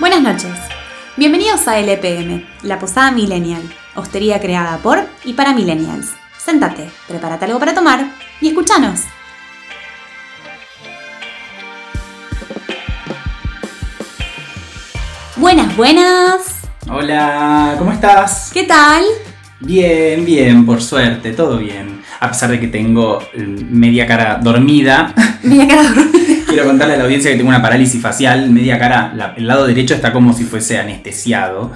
Buenas noches. Bienvenidos a LPM, la posada millennial, hostería creada por y para millennials. Séntate, prepárate algo para tomar y escúchanos. Buenas, buenas. Hola, ¿cómo estás? ¿Qué tal? Bien, bien, por suerte, todo bien. A pesar de que tengo eh, media cara dormida, Media cara dormida. Quiero contarle a la audiencia que tengo una parálisis facial. Media cara, la- el lado derecho está como si fuese anestesiado.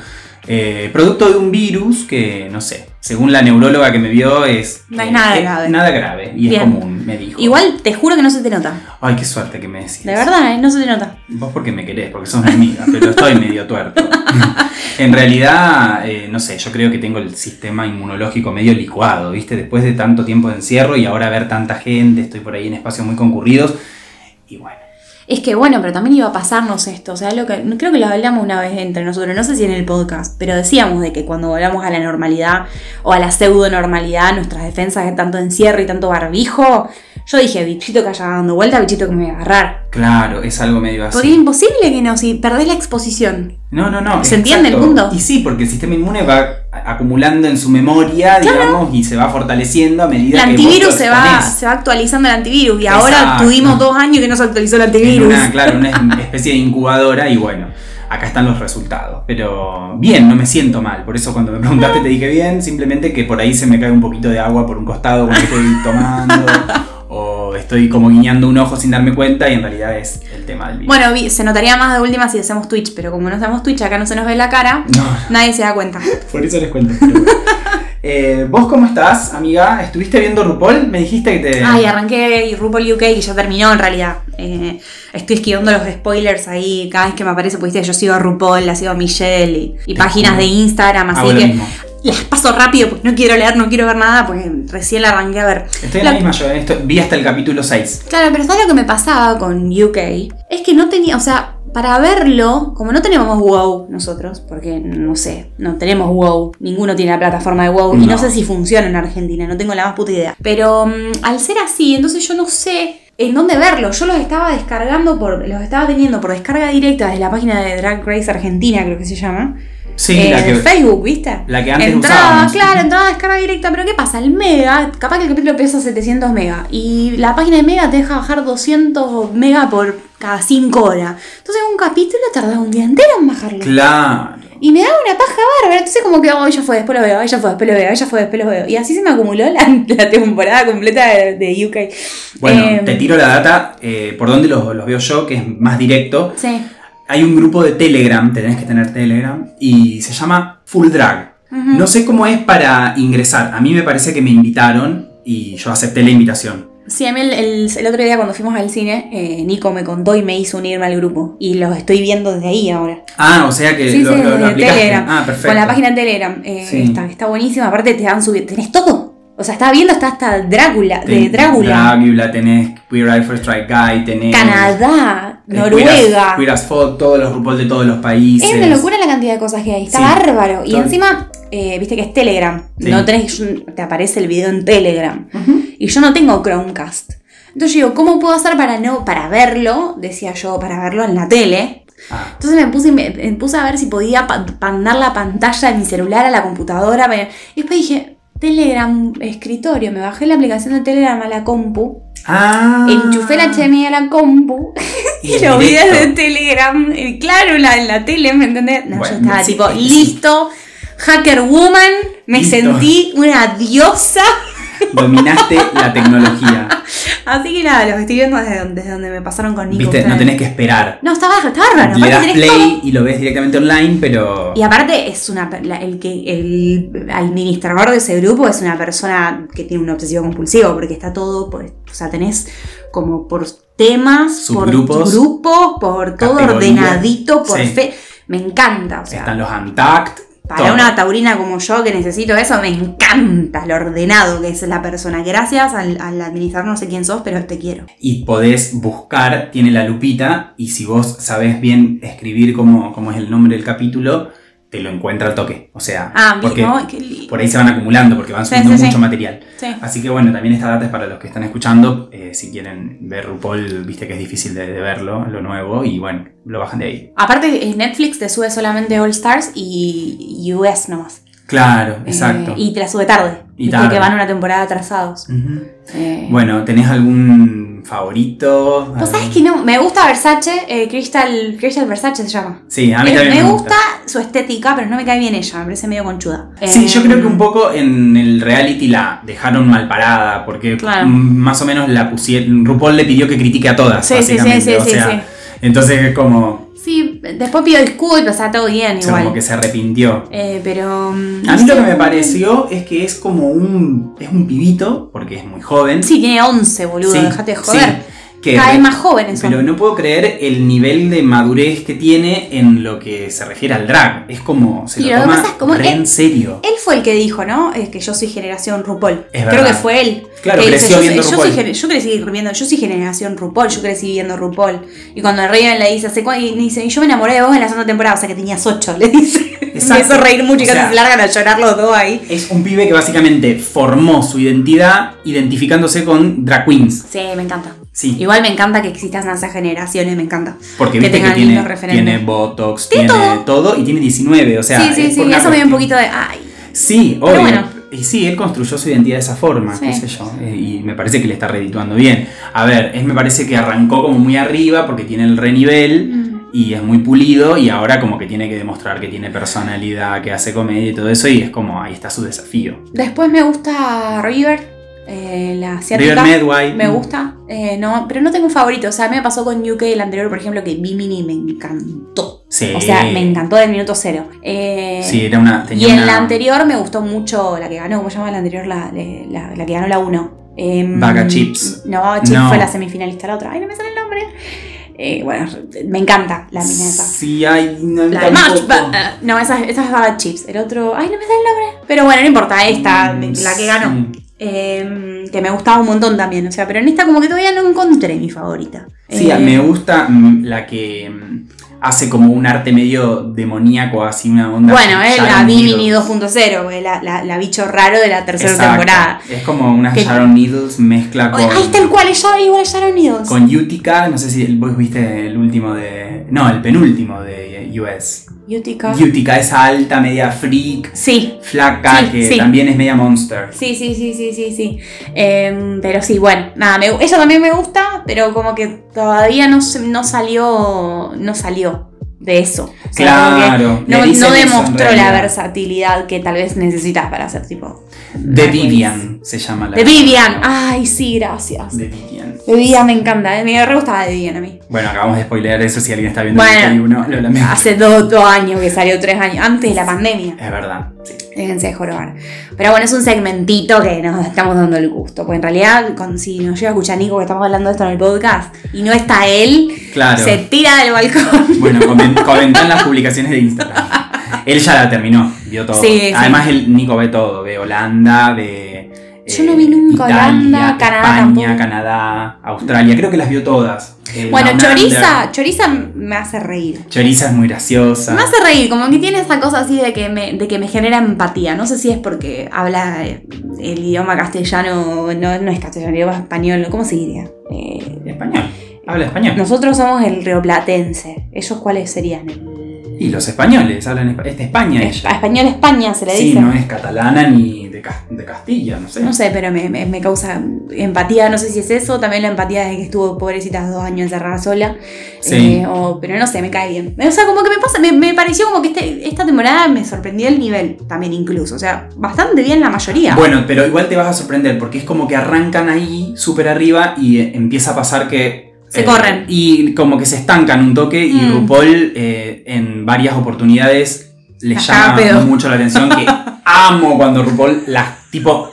Eh, producto de un virus que, no sé, según la neuróloga que me vio, es. No es eh, nada es grave. Nada grave y Bien. es común, me dijo. Igual te juro que no se te nota. Ay, qué suerte que me decís. De verdad, ¿eh? no se te nota. Vos porque me querés, porque sos mi amiga, pero estoy medio tuerto. en realidad, eh, no sé, yo creo que tengo el sistema inmunológico medio licuado, ¿viste? Después de tanto tiempo de encierro y ahora ver tanta gente, estoy por ahí en espacios muy concurridos. Y bueno, Es que bueno, pero también iba a pasarnos esto. O sea, lo que, creo que lo hablamos una vez entre nosotros, no sé si en el podcast, pero decíamos de que cuando volvamos a la normalidad o a la pseudo normalidad, nuestras defensas de tanto encierro y tanto barbijo, yo dije, bichito que haya dando vuelta, bichito que me va a agarrar. claro, es algo medio así. Porque es imposible que no, si perdés la exposición. No, no, no. ¿Se entiende el punto? Y sí, porque el sistema inmune va acumulando en su memoria, digamos, y se va fortaleciendo a medida El que vos antivirus se va, exponés. se va actualizando el antivirus y ahora tuvimos dos años que no se actualizó el antivirus. una, claro, una especie de incubadora y bueno, acá están los resultados. Pero bien, no me siento mal. Por eso cuando me preguntaste te dije bien, simplemente que por ahí se me cae un poquito de agua por un costado cuando estoy tomando. o estoy como guiñando un ojo sin darme cuenta y en realidad es el tema del virus. Bueno, se notaría más de última si hacemos Twitch, pero como no hacemos Twitch, acá no se nos ve la cara, No, nadie se da cuenta. por eso les cuento. pero. Eh, ¿Vos cómo estás, amiga? ¿Estuviste viendo RuPaul? Me dijiste que te... Ay, arranqué RuPaul UK y ya terminó en realidad. Eh, estoy esquivando los spoilers ahí cada vez que me aparece, pues yo sigo a RuPaul, la sigo a Michelle y, y páginas de Instagram, así que mismo. las paso rápido porque no quiero leer, no quiero ver nada, porque recién la arranqué a ver. Estoy en Lo- la misma yo, estoy- vi hasta el capítulo 6. Claro, pero ¿sabes lo que me pasaba con UK? Es que no tenía, o sea, para verlo, como no tenemos WoW nosotros, porque no sé, no tenemos WoW, ninguno tiene la plataforma de WoW, y no No. sé si funciona en Argentina, no tengo la más puta idea. Pero mm, al ser así, entonces yo no sé en dónde verlo. Yo los estaba descargando por, los estaba teniendo por descarga directa desde la página de Drag Race Argentina, creo que se llama. Sí, eh, de que... Facebook, ¿viste? la que antes entrada, usábamos. claro, entrada descarga directa, pero ¿qué pasa? El Mega, capaz que el capítulo pesa 700 Mega y la página de Mega te deja bajar 200 Mega por cada 5 horas. Entonces un capítulo tarda un día entero en bajarlo. Claro. Y me da una paja bárbara, entonces como que, oh, ya fue, después lo veo, ya fue, después lo veo, ya fue, después lo veo. Y así se me acumuló la, la temporada completa de, de UK. Bueno, Eh, te tiro la data, eh, por donde los, los veo yo, que es más directo. Sí. Hay un grupo de Telegram, tenés que tener Telegram, y se llama Full Drag. No sé cómo es para ingresar. A mí me parece que me invitaron y yo acepté la invitación. Sí, a mí el, el- el otro día cuando fuimos al cine, eh, Nico me contó y me hizo unirme al grupo. Y los estoy viendo desde ahí ahora. Ah, o sea que Sí, lo, sí, lo-. Telegram. Ah, perfecto. Con la página de Telegram. eh, Sí. está, está buenísima. Aparte te dan subir. Tenés todo. O sea, estaba viendo hasta hasta Drácula. De Ten- Drácula. Drácula, tenés Queer Eye for Strike Guy, tenés. Canadá. eh, Noruega. Queer as, Folk, todos los RuPaul de todos los países. Es una locura la cantidad de cosas que hay. Está Sí. bárbaro. Y Todo. encima, eh, viste que es Telegram. Sí. No tenés, te aparece el video en Telegram. Y yo no tengo Chromecast. Entonces yo digo, ¿cómo puedo hacer para no, para verlo? Decía yo, para verlo en la tele. Ah, Entonces me puse, me, me puse a ver si podía mandar la pantalla de mi celular a la computadora. Y después dije, Telegram escritorio. Me bajé la aplicación de Telegram a la compu. Ah. Enchufé el HDMI a la compu. Y lo vi directo. desde Telegram. claro, en la, en la tele, ¿me entendés? No, Bueno, yo estaba sí, tipo, sí. listo. Hacker Woman. Me Listo. sentí una diosa. Dominaste la tecnología. Así que nada, los estoy viendo desde donde, desde donde me pasaron con Nico. Viste, no tenés que esperar. No, está bárbaro, está bárbaro. Le das todo. play y lo ves directamente online, pero. Y aparte es una la- el que el administrador de ese grupo es una persona que tiene un obsesivo compulsivo porque está todo por, o sea, tenés como por temas, Subgrupos. por grupos, por todo ordenadito, por Sí. fe. Me encanta, o sea, Están los Untact. Para una taurina como yo que necesito eso, me encanta lo ordenado que es la persona. Gracias al, al administrador, no sé quién sos, pero te quiero. Y podés buscar, tiene la lupita, y si vos sabés bien escribir cómo, cómo es el nombre del capítulo, te lo encuentra al toque. O sea, Ah, porque por ahí se van acumulando porque van subiendo sí, sí. mucho material. Sí. Así que bueno, también esta data es para los que están escuchando. eh, si quieren ver RuPaul, viste que es difícil de, de verlo, lo nuevo, y bueno, lo bajan de ahí. Aparte, eh, Netflix te sube solamente All Stars y US nomás. Claro, Eh, exacto. y te la sube tarde. Y tarde. van una temporada atrasados. Eh, Bueno, ¿tenés algún favorito? Vos sabés que no, me gusta Versace, eh, Crystal, Crystal Versace se llama. Sí, a mí también me me gusta su estética, pero no me cae bien ella, me parece medio conchuda. Sí, yo creo que un poco en el reality la dejaron mal parada, porque Claro. más o menos la pusieron. RuPaul le pidió que critique a todas, Sí, sí, sí, básicamente. sí, o sí, sea, sí. entonces es como, Sí, después pido disculpas, está todo bien o sea, igual. como que se arrepintió. Eh, pero. mm, A mí lo que me pareció es que es como un. Es un pibito, porque es muy joven. Sí, tiene 11, boludo, Sí, dejate de joder. Que re- más jóvenes son. Pero no puedo creer el nivel de madurez que tiene en lo que se refiere al drag. Es como. Se Y lo lo toma es como re él- en serio. Él fue el que dijo, ¿no? Es que yo soy generación RuPaul. Es Creo verdad. que fue él. Claro, que creció yo, viendo soy- yo, soy, RuPaul. gener- yo crecí viendo, yo soy generación RuPaul, yo crecí viendo RuPaul. Y cuando Raven le dice. Y dice, y yo me enamoré de vos en la segunda temporada, o sea que tenías 8, le dice. Me hizo reír mucho y O casi sea, se largan a llorar los dos ahí. Es un pibe que básicamente formó su identidad identificándose con drag queens. Sí, me encanta. Sí. Igual me encanta que existan esas generaciones, me encanta. Porque que viste que tiene, lindos referentes. tiene Botox, Tiene todo. todo. y tiene 19. O sea, sí, sí, sí, eso me dio un poquito de. Ay. Sí, obvio. bueno. Y sí, él construyó su identidad de esa forma, Sí. qué sé yo. eh, Y me parece que le está redituando bien. A ver, es, me parece que arrancó como muy arriba porque tiene el renivel Mm. y es muy pulido y ahora como que tiene que demostrar que tiene personalidad, que hace comedia y todo eso y es como ahí está su desafío. Después me gusta River, eh, la asiática. River Medway. Me gusta, eh, no, pero no tengo un favorito. O sea, me pasó con UK el anterior, por ejemplo, que Bimini me encantó. Sí. O sea, me encantó del minuto cero. Eh, Sí, era una. y tenía en una- la anterior me gustó mucho la que ganó, ¿cómo se llama la anterior? La, la, la que ganó la 1. Vaga Chips. No, Vaga Chips No. fue la semifinalista, la otra. Ay, no me sale el nombre. Eh, bueno, me encanta la mina esa. Sí, hay. No, La. Match, no, esa, esa es Vaga Chips. El otro, ay, no me sale el nombre. Pero bueno, no importa, esta, Mm, la que ganó. sí. Eh, que me gustaba un montón también, o sea, pero en esta como que todavía no encontré mi favorita. Sí, Eh, me gusta mm, la que mm, hace como un arte medio demoníaco, así una onda. Bueno, es la Bimini Needles. 2.0, eh, la, la, la bicho raro de la tercera Exacto. temporada. Es como una Que- Sharon Needles mezcla con. Ahí está el cual, ya igual Sharon Needles. Con Utica, no sé si vos viste el último de. No, el penúltimo de US. Utica. Utica, esa alta, media freak, Sí, flaca, Sí, que sí. también es media monster. sí, sí, sí, sí, sí, sí. Em, pero sí, bueno, nada, me, ella también me gusta, pero como que todavía no, se- no salió, no salió de eso. O sea, Claro, no, eso demostró la versatilidad que tal vez necesitas para ser tipo. Queens. Vivian se llama la. De Vivian. Ay, sí, gracias. The Vivian. De Vivian me encanta, eh, me re gustaba de Vivian a mí. Bueno, acabamos de spoilear eso si alguien está viendo Bueno. el 21, lo lamento. Hace dos, dos años que salió, tres años, antes de la pandemia. Es verdad. sí. Déjense de jorobar. Pero bueno, es un segmentito que nos estamos dando el gusto. Porque en realidad, con, si nos llega a escuchar Nico que estamos hablando de esto en el podcast y no está él, Claro. se tira del balcón. Bueno, comen- comentó en las publicaciones de Instagram. Él ya la terminó, vio todo. Sí, sí. Además, el Nico ve todo, ve Holanda, ve. Eh, Yo no vi nunca Holanda, Canadá España, tampoco. Canadá, Australia, creo que las vio todas. Eh, Bueno. Choriza, Choriza me hace reír. Choriza es muy graciosa. Me hace reír, como que tiene esa cosa así de que me, de que me genera empatía. No sé si es porque habla eh, el idioma castellano, no, no es castellano, el idioma español, ¿cómo se diría? Eh, Español, habla español. nosotros somos el rioplatense. ¿Ellos cuáles serían? Y los españoles hablan español. Es de España ella. español España se le Sí, dice. no es catalana ni de, de Castilla, no sé. No sé, pero me, me- me causa empatía, no sé si es eso, también la empatía de que estuvo pobrecita dos años encerrada sola. Sí. Eh, o- pero no sé, me cae bien. O sea, como que me pasa, me, me pareció como que este- esta temporada me sorprendió el nivel también incluso. O sea, bastante bien la mayoría. Bueno, pero igual te vas a sorprender porque es como que arrancan ahí súper arriba y empieza a pasar que... Se corren. Y como que se estancan un toque y Mm. RuPaul eh, en varias oportunidades le Las llama pedo. mucho la atención que amo cuando RuPaul las tipo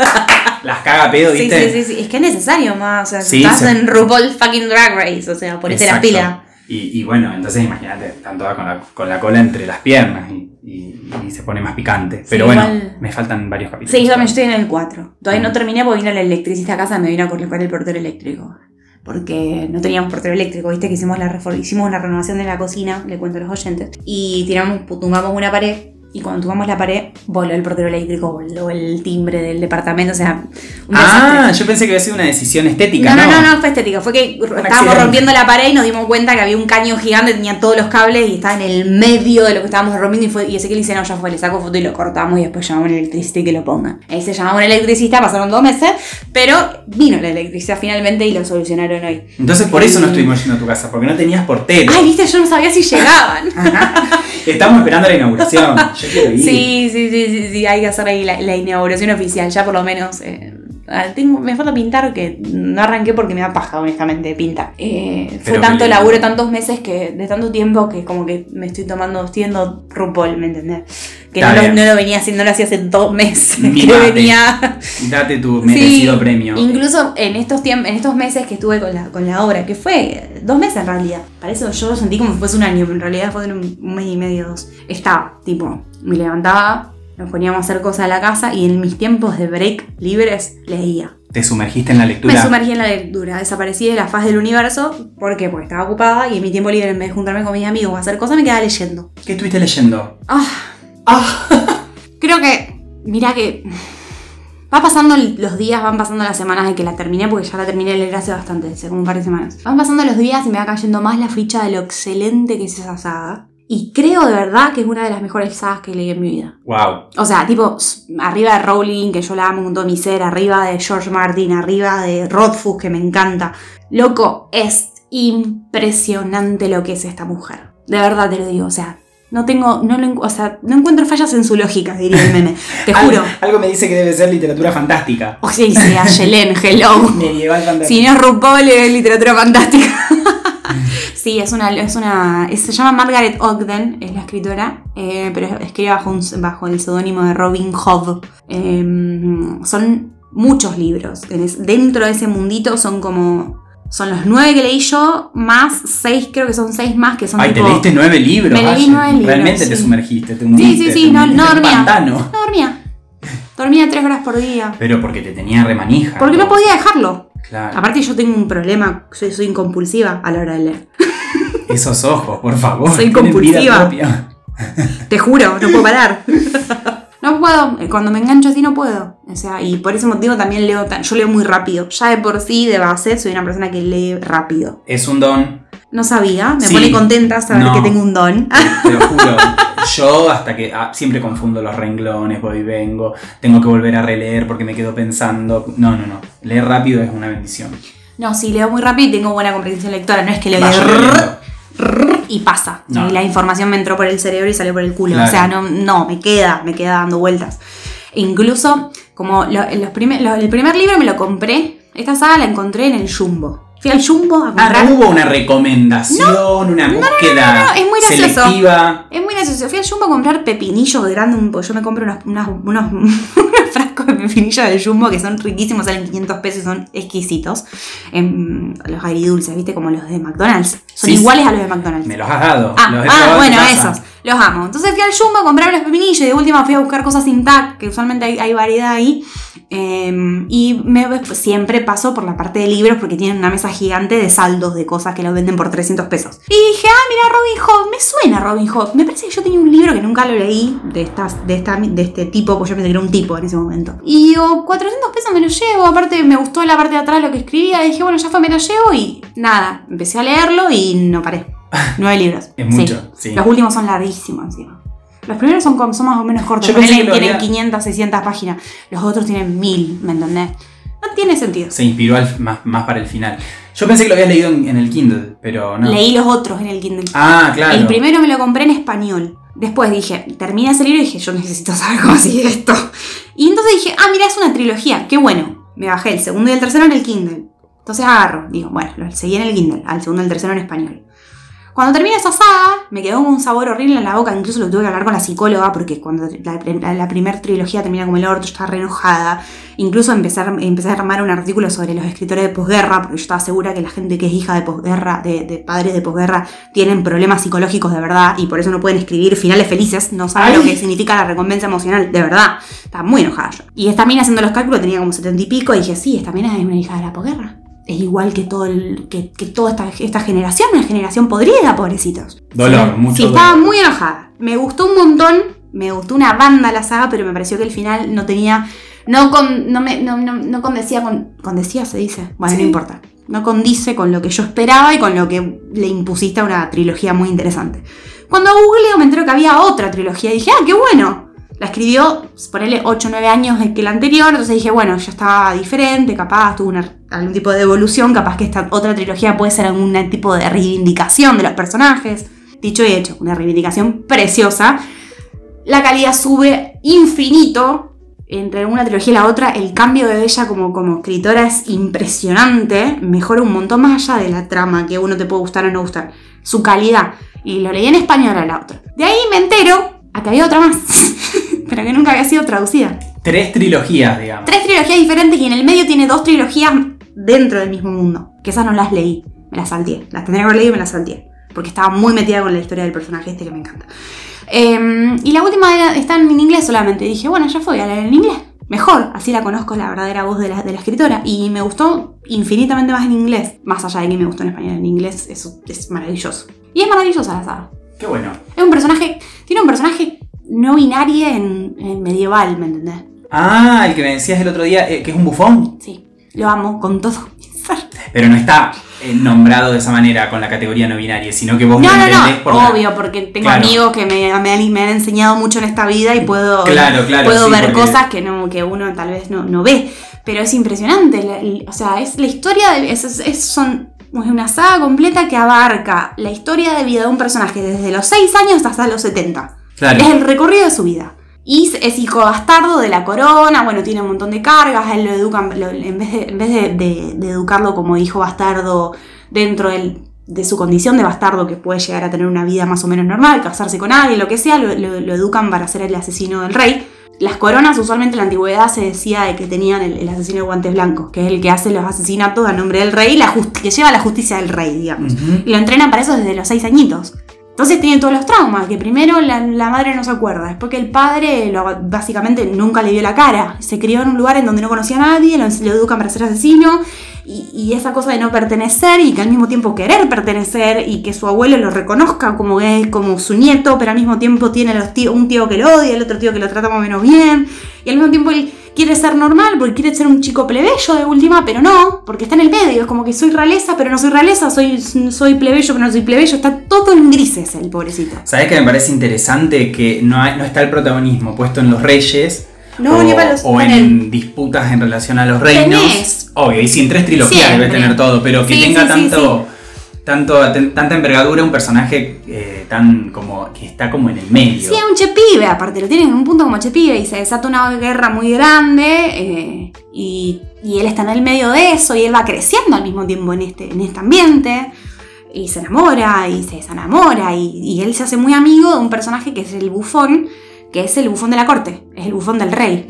las caga pedo, ¿viste? sí, sí, sí, es que es necesario más. O sea, Sí, estás se- en RuPaul fucking Drag Race, o sea, ponete la pila. Y, y bueno, entonces imagínate, están todas con la, con la cola entre las piernas y, y- y se pone más picante. Pero bueno, igual- me faltan varios capítulos. Sí, yo también estoy en el 4. Todavía no Mm. terminé porque vino el electricista a casa y me vino a colocar el portero eléctrico. Porque no teníamos portero eléctrico, viste que hicimos la hicimos una renovación de la cocina, le cuento a los oyentes, y tiramos, tumbamos una pared y cuando tocamos la pared, voló el portero eléctrico, voló el timbre del departamento, o sea, un Ah, yo pensé que había sido una decisión estética, No, ¿no? no, no, no, fue estética. Fue que estábamos accidente. rompiendo la pared y nos dimos cuenta que había un caño gigante, tenía todos los cables y estaba en el medio de lo que estábamos rompiendo. Y, fue, y Ezequiel dice: No, ya fue, le saco foto y lo cortamos y después llamamos a un electricista y que lo ponga. Ahí se llamaba un electricista, pasaron dos meses, pero vino la electricidad finalmente y lo solucionaron hoy. Entonces por eso no estuvimos yendo a tu casa, porque no tenías portero. Ay, viste, yo no sabía si llegaban. Estamos esperando la inauguración. Yo quiero ir. Sí, sí, sí, sí, sí, hay que hacer ahí la, la inauguración oficial, ya por lo menos. eh, ah, tengo, me falta pintar, que no arranqué porque me da paja, honestamente, pintar. Eh, fue tanto laburo, tantos meses, que de tanto tiempo que como que me estoy tomando, estoy yendo RuPaul, ¿me entendés? Que no lo, bien. no lo venía haciendo, no lo hacía hace dos meses. Que venía. Date tu merecido Sí, premio. Incluso en estos tiempos, en estos meses que estuve con la, con la obra, que fue dos meses en realidad. Para eso yo lo sentí como si fuese un año, pero en realidad fue un, un mes y medio, dos. Estaba, tipo, me levantaba, nos poníamos a hacer cosas a la casa y en mis tiempos de break libres leía. Te sumergiste en la lectura. Me sumergí en la lectura, desaparecí de la faz del universo. ¿Por qué? Porque estaba ocupada y en mi tiempo libre, en vez de juntarme con mis amigos o hacer cosas, me quedaba leyendo. ¿Qué estuviste leyendo? Ah, Ah, Creo que, mira que va pasando los días, van pasando las semanas de que la terminé, porque ya la terminé de leer hace bastante, hace como un par de semanas. Van pasando los días y me va cayendo más la ficha de lo excelente que es esa saga. Y creo de verdad que es una de las mejores sagas que leí en mi vida. wow. O sea, tipo, arriba de Rowling, que yo la amo con todo mi ser, arriba de George Martin, arriba de Rothfuss, que me encanta. Loco, es impresionante lo que es esta mujer. De verdad te lo digo, o sea, no tengo, no lo, o sea, no encuentro fallas en su lógica, diría el meme. Te juro. Algo, algo me dice que debe ser literatura fantástica. O sea, dice a Yelén, hello. Medieval fantástica. Si no es RuPaul, es literatura fantástica. sí, es una, es una. se llama Margaret Ogden, es la escritora, eh, pero escribe bajo, un- bajo el seudónimo de Robin Hood. Eh, son muchos libros. Dentro de ese mundito son como. Son los nueve que leí yo, más seis, creo que son seis más que son Ay, te leíste nueve libros. Me leí nueve libros, Realmente te sumergiste, te Sí, hundiste. sí, sí, no, no dormía. pantano. No dormía. Dormía tres horas por día. Pero porque te tenía remanija. Porque no podía dejarlo. Claro. Aparte yo tengo un problema, soy, soy incompulsiva a la hora de leer. Esos ojos, por favor. Soy compulsiva. Te juro, no puedo parar. No puedo, eh, cuando me engancho así no puedo. O sea, y por ese motivo también leo tan, yo leo muy rápido. Ya de por sí, de base, soy una persona que lee rápido. Es un don. No sabía, me Sí. pone contenta saber No. que tengo un don. Te lo juro. Yo hasta que ah, siempre confundo los renglones, voy y vengo, tengo que volver a releer porque me quedo pensando. No, no, no. Leer rápido es una bendición. No, sí, leo muy rápido y tengo buena comprensión lectora. No es que leo Vaya leyendo. Y pasa. No. Y la información me entró por el cerebro y salió por el culo. Claro. O sea, no, no, me queda, me queda dando vueltas. E incluso, como lo- los primer- lo- el primer libro me lo compré, esta saga la encontré en el Jumbo. Fui al Jumbo a Ah, comprar. no hubo una recomendación, una búsqueda es muy gracioso. selectiva. Es muy gracioso. Fui al Jumbo a comprar pepinillos grandes. un- Yo me compro unos, unos, unos frascos de pepinillos del Jumbo que son riquísimos, salen 500 pesos y son exquisitos. Em, los agridulces, ¿viste? Como los de McDonald's. Son Sí, iguales a los de McDonald's. Me los has dado. Ah, los ah, en bueno, esos. Los amo. Entonces fui al Jumbo a comprar los pepinillos y de última fui a buscar cosas sin que usualmente hay, variedad ahí. Eh, y pues, siempre paso por la parte de libros porque tienen una mesa gigante de saldos de cosas que los venden por 300 pesos. Y dije, ah, mira Robin Hood, me suena Robin Hood. Me parece que yo tenía un libro que nunca lo leí de, esta, de este tipo, pues yo pensé que era un tipo en ese momento. Y digo, 400 pesos me lo llevo. Aparte, me gustó la parte de atrás lo que escribía. Dije, bueno, ya fue, me lo llevo. Y nada, empecé a leerlo y no paré. Nueve libros. Es mucho, sí. Los últimos son larguísimos encima. Los primeros son, son más o menos cortos. Yo pensé que tienen había- 500, 600 páginas. Los otros tienen 1000, ¿me entendés? No tiene sentido. Se inspiró al- más, más para el final. Yo pensé que lo habías leído en, en el Kindle, pero no. Leí los otros en el Kindle. Ah, claro. El primero me lo compré en español. Después dije, terminé ese libro y dije, yo necesito saber cómo sigue esto. Y entonces dije, ah, mira, es una trilogía, qué bueno. Me bajé el segundo y el tercero en el Kindle. Entonces agarro, digo, bueno, lo seguí en el Kindle, al segundo y el tercero en español. Cuando terminé esa saga, me quedó un sabor horrible en la boca, incluso lo tuve que hablar con la psicóloga, porque cuando la, la, la primera trilogía termina como el orto, yo estaba re enojada. Incluso empecé, a- empecé a armar un artículo sobre los escritores de posguerra, porque yo estaba segura que la gente que es hija de posguerra, de, de padres de posguerra, tienen problemas psicológicos de verdad, y por eso no pueden escribir finales felices, no saben Ay. lo que significa la recompensa emocional, de verdad. Estaba muy enojada yo. Y esta mina haciendo los cálculos tenía como setenta y pico, y dije, sí, esta mina es una hija de la posguerra. Es igual que todo el, que, que toda esta, esta generación, una generación podrida, pobrecitos. Dolor, Sí, mucho Sí, estaba dolor. muy enojada. Me gustó un montón, me gustó una banda la saga, pero me pareció que el final no tenía. No, con, no, me, no, no, no condecía con. ¿Condecía se dice? Bueno, Sí. no importa. No condice con lo que yo esperaba y con lo que le impusiste a una trilogía muy interesante. Cuando googleo me entero que había otra trilogía y dije, ah, qué bueno. La escribió, ponele 8 o 9 años que la anterior, entonces dije, bueno, ya estaba diferente, capaz tuvo una- algún tipo de evolución, capaz que esta otra trilogía puede ser algún tipo de reivindicación de los personajes. Dicho y hecho, una reivindicación preciosa. La calidad sube infinito entre una trilogía y la otra. El cambio de ella como, como escritora es impresionante. Mejora un montón más allá de la trama que uno te puede gustar o no gustar. Su calidad. Y lo leí en español a la otra. De ahí me entero a que había otra más. pero que nunca había sido traducida. Tres trilogías, digamos. Tres trilogías diferentes y en el medio tiene dos trilogías dentro del mismo mundo. Que esas no las leí, me las salteé. Las tendría que haber leído y me las salteé. Porque estaba muy metida con la historia del personaje este que me encanta. Eh, y la última era- está en inglés solamente. Y dije, bueno, ya fue, a leer en inglés. Mejor, así la conozco la verdadera voz de la, de la escritora. Y me gustó infinitamente más en inglés. Más allá de que me gustó en español, en inglés eso es maravilloso. Y es maravillosa la saga. Qué bueno. Es un personaje, tiene un personaje no binario en, en medieval, ¿me entendés? Ah, el que me decías el otro día, eh, que es un bufón, Sí, lo amo con todo mi ser. pero no está eh, nombrado de esa manera con la categoría no binaria, sino que vos No, lo no, entendés no, por la- obvio, porque tengo Claro. amigos que me, me han, me han enseñado mucho en esta vida y puedo, Claro, claro, puedo sí, ver porque- cosas que, no, que uno tal vez no, no ve. Pero es impresionante, la- o sea, es la historia, de, es- es- son, es una saga completa que abarca la historia de vida de un personaje desde los 6 años hasta los 70. Claro. Es el recorrido de su vida. Y es hijo bastardo de la corona, bueno, tiene un montón de cargas, a él lo educan, lo- en vez, de, en vez de, de- de educarlo como hijo bastardo dentro del- de su condición de bastardo, que puede llegar a tener una vida más o menos normal, casarse con alguien, lo que sea, lo, lo- lo educan para ser el asesino del rey. Las coronas usualmente en la antigüedad se decía de que tenían el, el asesino de guantes blancos, que es el que hace los asesinatos a nombre del rey, la que lleva la justicia del rey, digamos. Y lo entrenan para eso desde los seis añitos. Entonces tiene todos los traumas, que primero la, madre no se acuerda, después que el padre lo- básicamente nunca le dio la cara, se crió en un lugar en donde no conocía a nadie, lo, lo educan para ser asesino, y, esa cosa de no pertenecer y que al mismo tiempo querer pertenecer y que su abuelo lo reconozca como, es, como su nieto, pero al mismo tiempo tiene los tío- un tío que lo odia, el otro tío que lo trata más o menos bien, y al mismo tiempo él quiere ser normal porque quiere ser un chico plebeyo de última, pero no, porque está en el medio, es como que soy realeza, pero no soy realeza, soy, soy plebeyo, pero no soy plebeyo, está todo en grises el pobrecito. ¿Sabes que me parece interesante que no, hay- no está el protagonismo puesto en los reyes? No, o, ni para los- o en disputas en relación a los reinos. Tenés. Obvio, y si en tres trilogías Siempre. debe tener todo, pero que Sí, tenga sí, sí, tanto, tanta envergadura un personaje eh, tan como que está como en el medio. Sí, es un chepibe, aparte, lo tienen en un punto como chepibe y se desata una guerra muy grande eh, y, y él está en el medio de eso y él va creciendo al mismo tiempo en este, en este ambiente y se enamora y se desenamora y, y él se hace muy amigo de un personaje que es el bufón, que es el bufón de la corte, es el bufón del rey.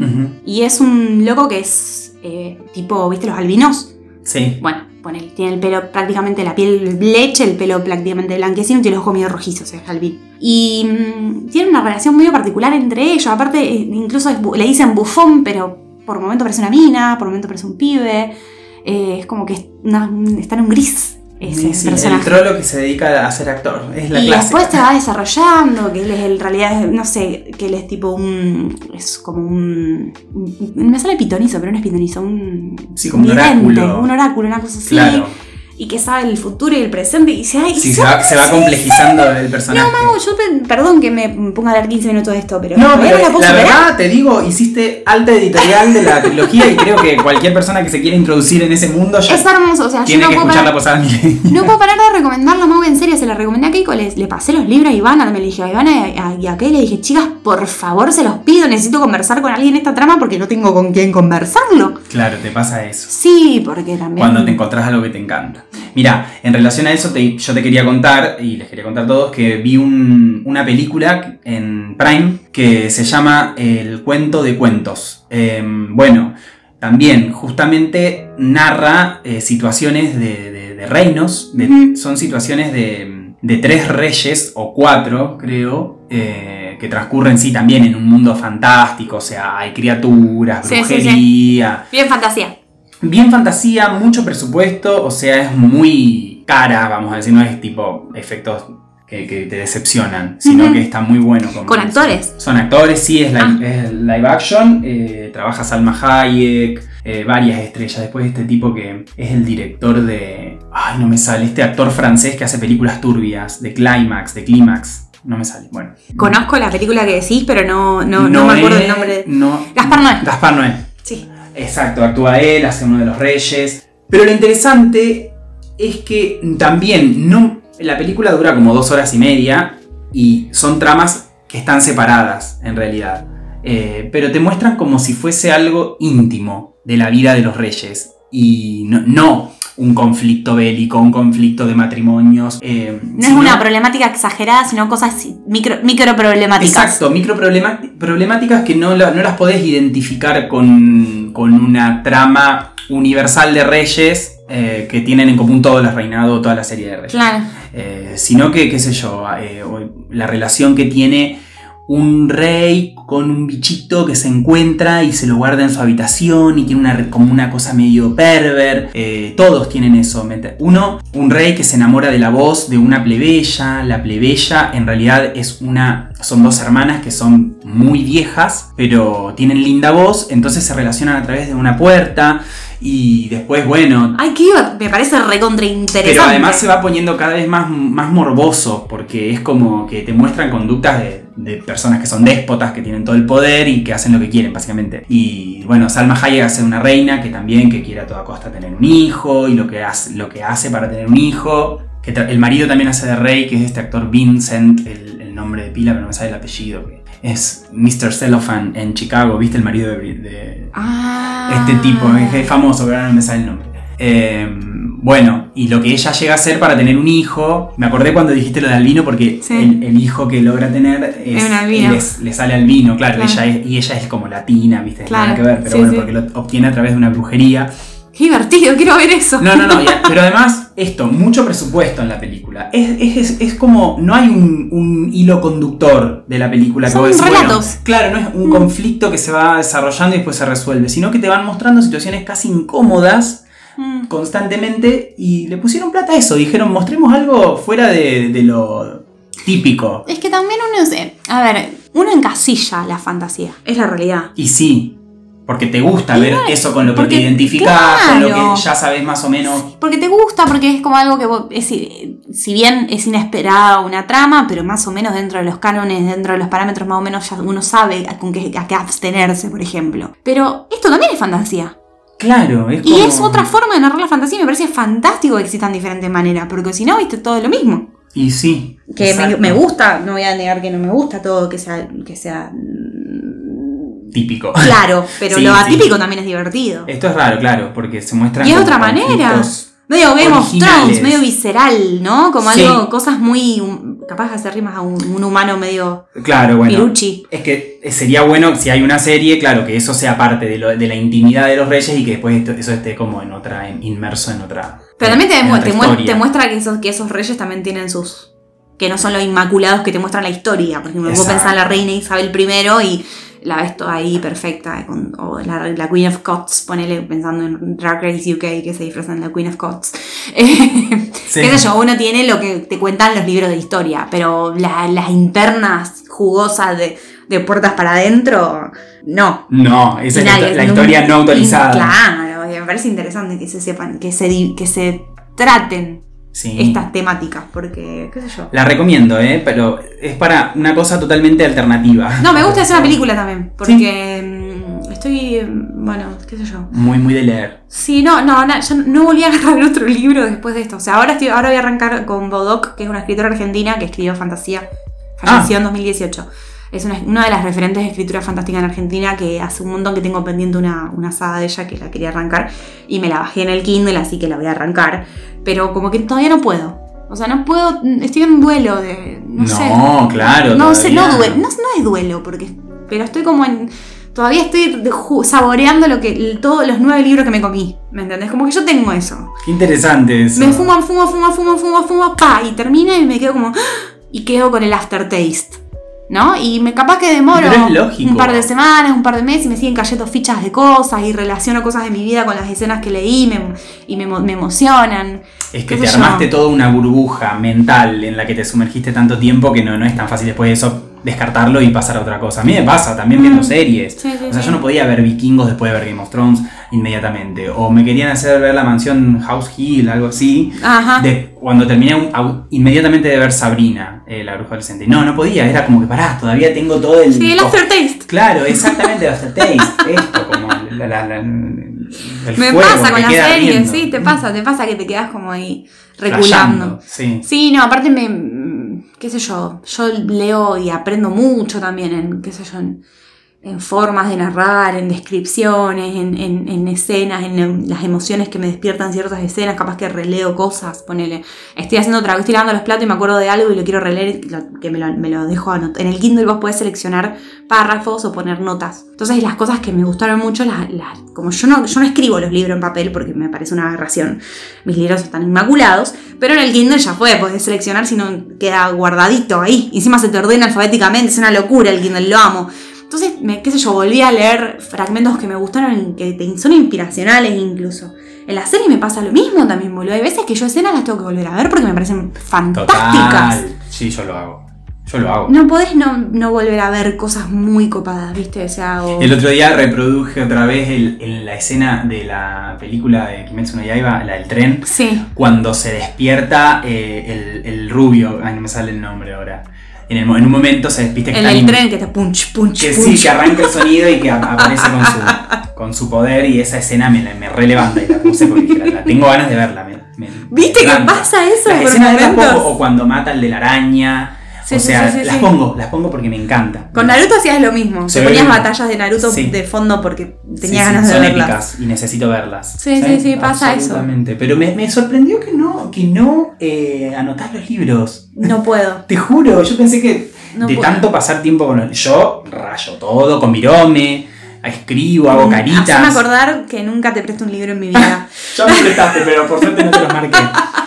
Y es un loco que es eh, tipo, ¿viste los albinos? Sí. Bueno, ponele, tiene el pelo prácticamente la piel leche, el pelo prácticamente blanquecino y tiene los ojos medio rojizos, es albino. Y mm, tiene una relación muy particular entre ellos. Aparte, eh, incluso le dicen bufón, pero por momento parece una mina, por momento parece un pibe. Eh, es como que es está en un gris ese Sí, el trolo que se dedica a ser actor. Es la y clásica. después se va desarrollando, que él es en realidad, no sé, que él es tipo un. Es como un. un- me sale pitonizo, pero no es pitonizo, un. Sí, como un vidente, oráculo. Un oráculo, una cosa así. Claro. Y que sabe el futuro y el presente. Y dice, ay, Sí, se ¿son va, se va complejizando el personaje. No, Mago, yo pe- perdón que me ponga a dar 15 minutos de esto, pero. No, pero la verdad, te digo, hiciste alta editorial de la trilogía y creo que cualquier persona que se quiera introducir en ese mundo ya Es hermoso, o sea, yo tiene no que puedo escuchar parar- la posada. No puedo parar de recomendarlo, Mau, en serio, se la recomendé a Keiko, le, le pasé los libros a Ivana, me le dije a Ivana y a, y a Kay, le dije, chicas, por favor, se los pido, necesito conversar con alguien en esta trama porque no tengo con quién conversarlo. Claro, te pasa eso. Sí, porque también... Cuando te encontrás algo que te encanta. Mira, en relación a eso, te- yo te quería contar, y les quería contar a todos, que vi un- una película en Prime que se llama El cuento de cuentos. Em, bueno, también justamente narra eh, situaciones de, de- de reinos, de- son situaciones de, tres reyes o cuatro, creo, eh, que transcurren sí también en un mundo fantástico, o sea, hay criaturas, Sí, sí, sí. brujería. Bien fantasía. Bien fantasía, mucho presupuesto, o sea, es muy cara, vamos a decir, no es tipo efectos que, que te decepcionan, sino que está muy bueno. Con, Con actores. Son actores, sí, es live, Ah. es live action. eh, trabaja Salma Hayek, eh, varias estrellas. Después este tipo que es el director de. Ay, no me sale. Este actor francés que hace películas turbias, de Climax, de Climax. No me sale. Bueno. Conozco la película que decís, pero no, no, no me acuerdo Noé, el nombre. No, Gaspar Noé. Gaspar Noé. Sí. Exacto, actúa él, hace uno de los reyes. Pero lo interesante es que también la película dura como dos horas y media y son tramas que están separadas en realidad. Eh, pero te muestran como si fuese algo íntimo de la vida de los reyes y no un conflicto bélico, un conflicto de matrimonios. eh, No es una problemática exagerada, sino cosas micro, micro problemáticas. Exacto, micro problema- problemáticas que no, la- no las podés identificar con, con una trama universal de reyes eh, que tienen en común todo el reinado, toda la serie de reyes. Claro. Eh, sino que, qué sé yo, la relación que tiene un rey con un bichito que se encuentra y se lo guarda en su habitación y tiene una, como una cosa medio perver. Eh, todos tienen eso. ¿me ent- Uno, un rey que se enamora de la voz de una plebeya. La plebeya en realidad es una... Son dos hermanas que son muy viejas, pero tienen linda voz, entonces se relacionan a través de una puerta. Y después, bueno, Ay, que iba- me parece recontra interesante. pero además se va poniendo cada vez más, más morboso, porque es como que te muestran conductas de, de personas que son déspotas, que tienen todo el poder y que hacen lo que quieren, básicamente. Y bueno, Salma Hayek hace una reina que también que quiere a toda costa tener un hijo, y lo que hace, lo que hace para tener un hijo. Que el marido también hace de rey, que es este actor Vincent, el, el nombre de pila, pero no me sale el apellido. que es Mr. Cellophane en Chicago, ¿viste? El marido de- de, Ah. este tipo, es famoso, pero ahora no me sale el nombre. Eh, bueno, y lo que ella llega a hacer para tener un hijo, me acordé cuando dijiste lo de albino porque Sí. el, el hijo que logra tener es, Es le sale albino, claro, Claro. Ella es, y ella es como latina, viste, Claro, nada que ver, pero sí, bueno, sí. porque lo obtiene a través de una brujería. Qué divertido, quiero ver eso. No, no, no, y- pero además, esto, mucho presupuesto en la película. Es, es- es- como, no hay un, un hilo conductor de la película que Son vos decís, bueno, relatos. claro, no es un Mm. conflicto que se va desarrollando y después se resuelve, sino que te van mostrando situaciones casi incómodas Mm. constantemente y le pusieron plata a eso. Dijeron, mostremos algo fuera de, de lo típico. Es que también uno. A ver, uno encasilla la fantasía. Es la realidad. Y sí, porque te gusta ver eso con lo que porque- te identificás, con lo claro. que ya sabes más o menos. Porque te gusta, porque es como algo que vos- es, si bien es inesperada una trama, pero más o menos dentro de los cánones, dentro de los parámetros más o menos ya uno sabe a, con qué, a qué abstenerse, por ejemplo. Pero esto también es fantasía. Claro, es Y como- es otra forma de narrar la fantasía y me parece fantástico que existan diferentes maneras, porque si no, viste todo lo mismo. Y sí. Que me, me gusta, no voy a negar que no me gusta todo que sea, que sea Típico. claro, pero Sí, lo sí. atípico también es divertido. Esto es raro, claro, porque se muestran. Y es otra manera. Medio Game of. Thrones, medio visceral, ¿no? Como Sí. algo, cosas muy. capaz de hacer rimas a un, un humano medio Claro, bueno. piruchi. Es que sería bueno si hay una serie, claro, que eso sea parte de, lo- de la intimidad de los reyes y que después esto- eso esté como en otra, en- inmerso en otra. Pero también te, en mu- otra te mu- historia. te muestra que esos, que esos reyes también tienen sus. que no son los inmaculados que te muestran la historia. Por ejemplo, vos Exacto. pensás en la reina Isabel I y la ves toda ahí perfecta. con- o la, la Queen of Scots, ponele pensando en Drag Race UK que se disfrazan de la Queen of Scots. Eh, Sí. Qué sé yo, uno tiene lo que te cuentan los libros de historia, pero la- las internas jugosas de, de puertas para adentro, no. No, esa es la, la historia no autorizada. Claro, me parece interesante que se sepan, que se, que se traten Sí. estas temáticas, porque, qué sé yo. La recomiendo, ¿eh? Pero es para una cosa totalmente alternativa. No, me gusta hacer una película también, porque mm, estoy, mm, bueno, qué sé yo. Muy, muy de leer. Sí, no, no, no, yo no volví a agarrar otro libro después de esto. O sea, ahora, estoy, ahora voy a arrancar con Bodoc, que es una escritora argentina que escribió fantasía. Falleció en 2018. Es una, una de las referentes de escritura fantástica en Argentina que hace un montón que tengo pendiente una, una saga de ella que la quería arrancar. Y me la bajé en el Kindle, así que la voy a arrancar. Pero como que todavía no puedo. O sea, no puedo. Estoy en duelo de. No, No, sé. claro, No sé, no, duelo, no, no es duelo, porque. Pero estoy como en. Todavía estoy saboreando lo que, todos los nueve libros que me comí. ¿Me entendés? Como que yo tengo eso. Qué interesante eso. Me fumo, fumo, fumo, fumo, fumo, fumo, pa, y termina y me quedo como. Y quedo con el aftertaste. ¿No? Y me capaz que demoro un par de semanas, un par de meses y me siguen cayendo fichas de cosas y relaciono cosas de mi vida con las escenas que leí me- y me, me emocionan. Es que te sé yo. armaste toda una burbuja mental en la que te sumergiste tanto tiempo que no, no es tan fácil después de eso descartarlo y pasar a otra cosa. A mí me pasa también viendo Mm. series. Sí, sí, o sea, sí. yo no podía ver vikingos después de ver Game of Thrones inmediatamente. O me querían hacer ver la mansión House Hill, algo así. Ajá. De, cuando terminé un- inmediatamente de ver Sabrina, eh, la bruja adolescente. No, no podía, era como que pará, todavía tengo todo el. Sí, el aftertaste. Claro, exactamente, el aftertaste. esto, como la, la- la- el Me pasa con las series, sí, te pasa, te pasa que te quedas como ahí reculando. Sí. Sí, no, aparte me, mm, qué sé yo, yo leo y aprendo mucho también en, qué sé yo, en, en formas de narrar, en descripciones, en, en- en escenas, en, las emociones que me despiertan ciertas escenas, capaz que releo cosas, ponele, estoy haciendo otra, estoy lavando los platos y me acuerdo de algo y lo quiero releer, que me lo, me lo dejo anotado. En el Kindle vos podés seleccionar párrafos o poner notas. Entonces las cosas que me gustaron mucho, las, como yo no, yo no escribo los libros en papel porque me parece una aberración, mis libros están inmaculados, pero en el Kindle ya fue, podés seleccionar si no queda guardadito ahí. Encima se te ordena alfabéticamente, es una locura el Kindle, lo amo. Entonces, me, qué sé yo, volví a leer fragmentos que me gustaron y que te- son inspiracionales incluso. En la serie me pasa lo mismo también, boludo. Hay veces que yo escenas las tengo que volver a ver porque me parecen fantásticas. Total. Sí, yo lo hago. Yo lo hago. No podés no, no volver a ver cosas muy copadas, ¿viste? O sea, o- El otro día reproduje otra vez el- el- la escena de la película de Kimetsu no Yaiba, la del tren, Sí. cuando se despierta eh, el, el rubio, ay no me sale el nombre ahora. En, el en un momento se despiste que En el tren que te punch, punch, Que punch. sí, que arranca el sonido y que ap- aparece con su, con su poder y esa escena me, me relevanta y la puse porque dije, la, tengo ganas de verla. me- me- ¿Viste que pasa eso Las por escenas de o cuando mata al de la araña. Sí, o sí, sea, sí, las pongo, las pongo porque me encanta. Con Naruto hacías lo mismo. Sí. Te ponías batallas de Naruto de fondo porque tenía ganas de son verlas. épicas y necesito verlas. Sí, sí, sí, pasa eso. Pero me, me sorprendió que no, que no eh, anotás los libros. No puedo. Te juro, yo pensé que No de puedo. tanto pasar tiempo con los. Yo rayo todo con virome, escribo, hago caritas. Haceme acordar que nunca te presto un libro en mi vida. Ya me prestaste, pero por suerte no te los marqué.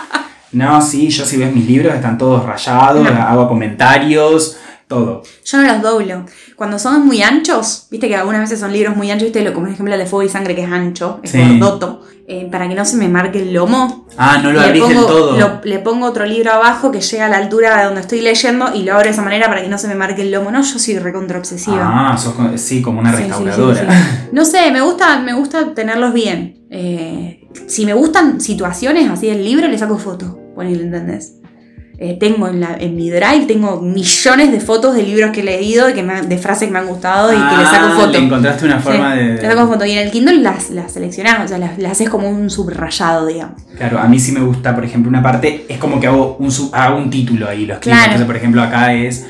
No, sí, yo si ves mis libros están todos rayados, hago comentarios, todo. Yo no los doblo. Cuando son muy anchos, viste que algunas veces son libros muy anchos, viste, lo- como por ejemplo el de Fuego y Sangre que es ancho, es Sí. gordoto, eh, para que no se me marque el lomo. Ah, no lo abrís pongo, del todo. lo- le pongo otro libro abajo que llega a la altura de donde estoy leyendo y lo abro de esa manera para que no se me marque el lomo. No, yo soy recontra obsesiva. Ah, sos co- sí, como una sí, restauradora. sí. No sé, me gusta, me gusta tenerlos bien. Eh, si me gustan situaciones así del libro, le saco foto. Ponele, ¿entendés? Eh, tengo en, la, en mi drive, tengo millones de fotos de libros que he leído y que me han- de frases que me han gustado y que le saco Ah, foto. Le encontraste una forma Sí, de. Le saco foto. Y en el Kindle las, las seleccionás, o sea, las, las haces como un subrayado, digamos. Claro, a mí sí me gusta, por ejemplo, una parte, es como que hago un, sub- hago un título ahí, lo escribo. Claro. Entonces, por ejemplo, acá es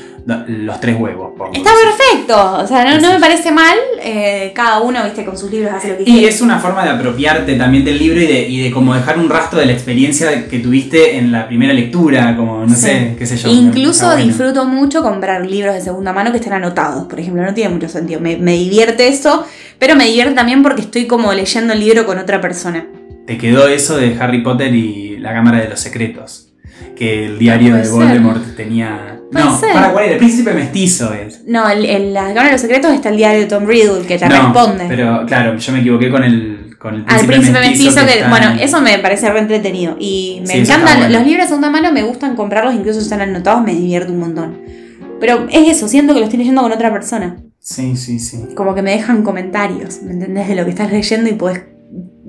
los tres huevos. pongo. Está perfecto, o sea, no, no me parece mal. eh, cada uno, viste, con sus libros hace lo que Y quiere. es una forma de apropiarte también del libro y de, y de como dejar un rastro de la experiencia que tuviste en la primera lectura, como, no Sí. sé, qué sé yo. Incluso bueno. disfruto mucho comprar libros de segunda mano que estén anotados, por ejemplo, no tiene mucho sentido. Me, me divierte eso, pero me divierte también porque estoy como leyendo el libro con otra persona. Te quedó eso de Harry Potter y la Cámara de los Secretos. Que el diario de ser. Voldemort tenía. Puede no, ser. para cuál era? El príncipe mestizo es. No, en, en la Cámara de los Secretos está el diario de Tom Riddle que te no, responde. Pero claro, yo me equivoqué con el, con el Al príncipe mestizo, que, bueno, en- eso me parece re entretenido. Y me Sí, encantan, bueno. los libros de segunda mano me gustan comprarlos, incluso si están anotados, me divierto un montón. Pero es eso, siento que lo estoy leyendo con otra persona. Sí, sí, sí. Como que me dejan comentarios, ¿me entendés? De lo que estás leyendo y podés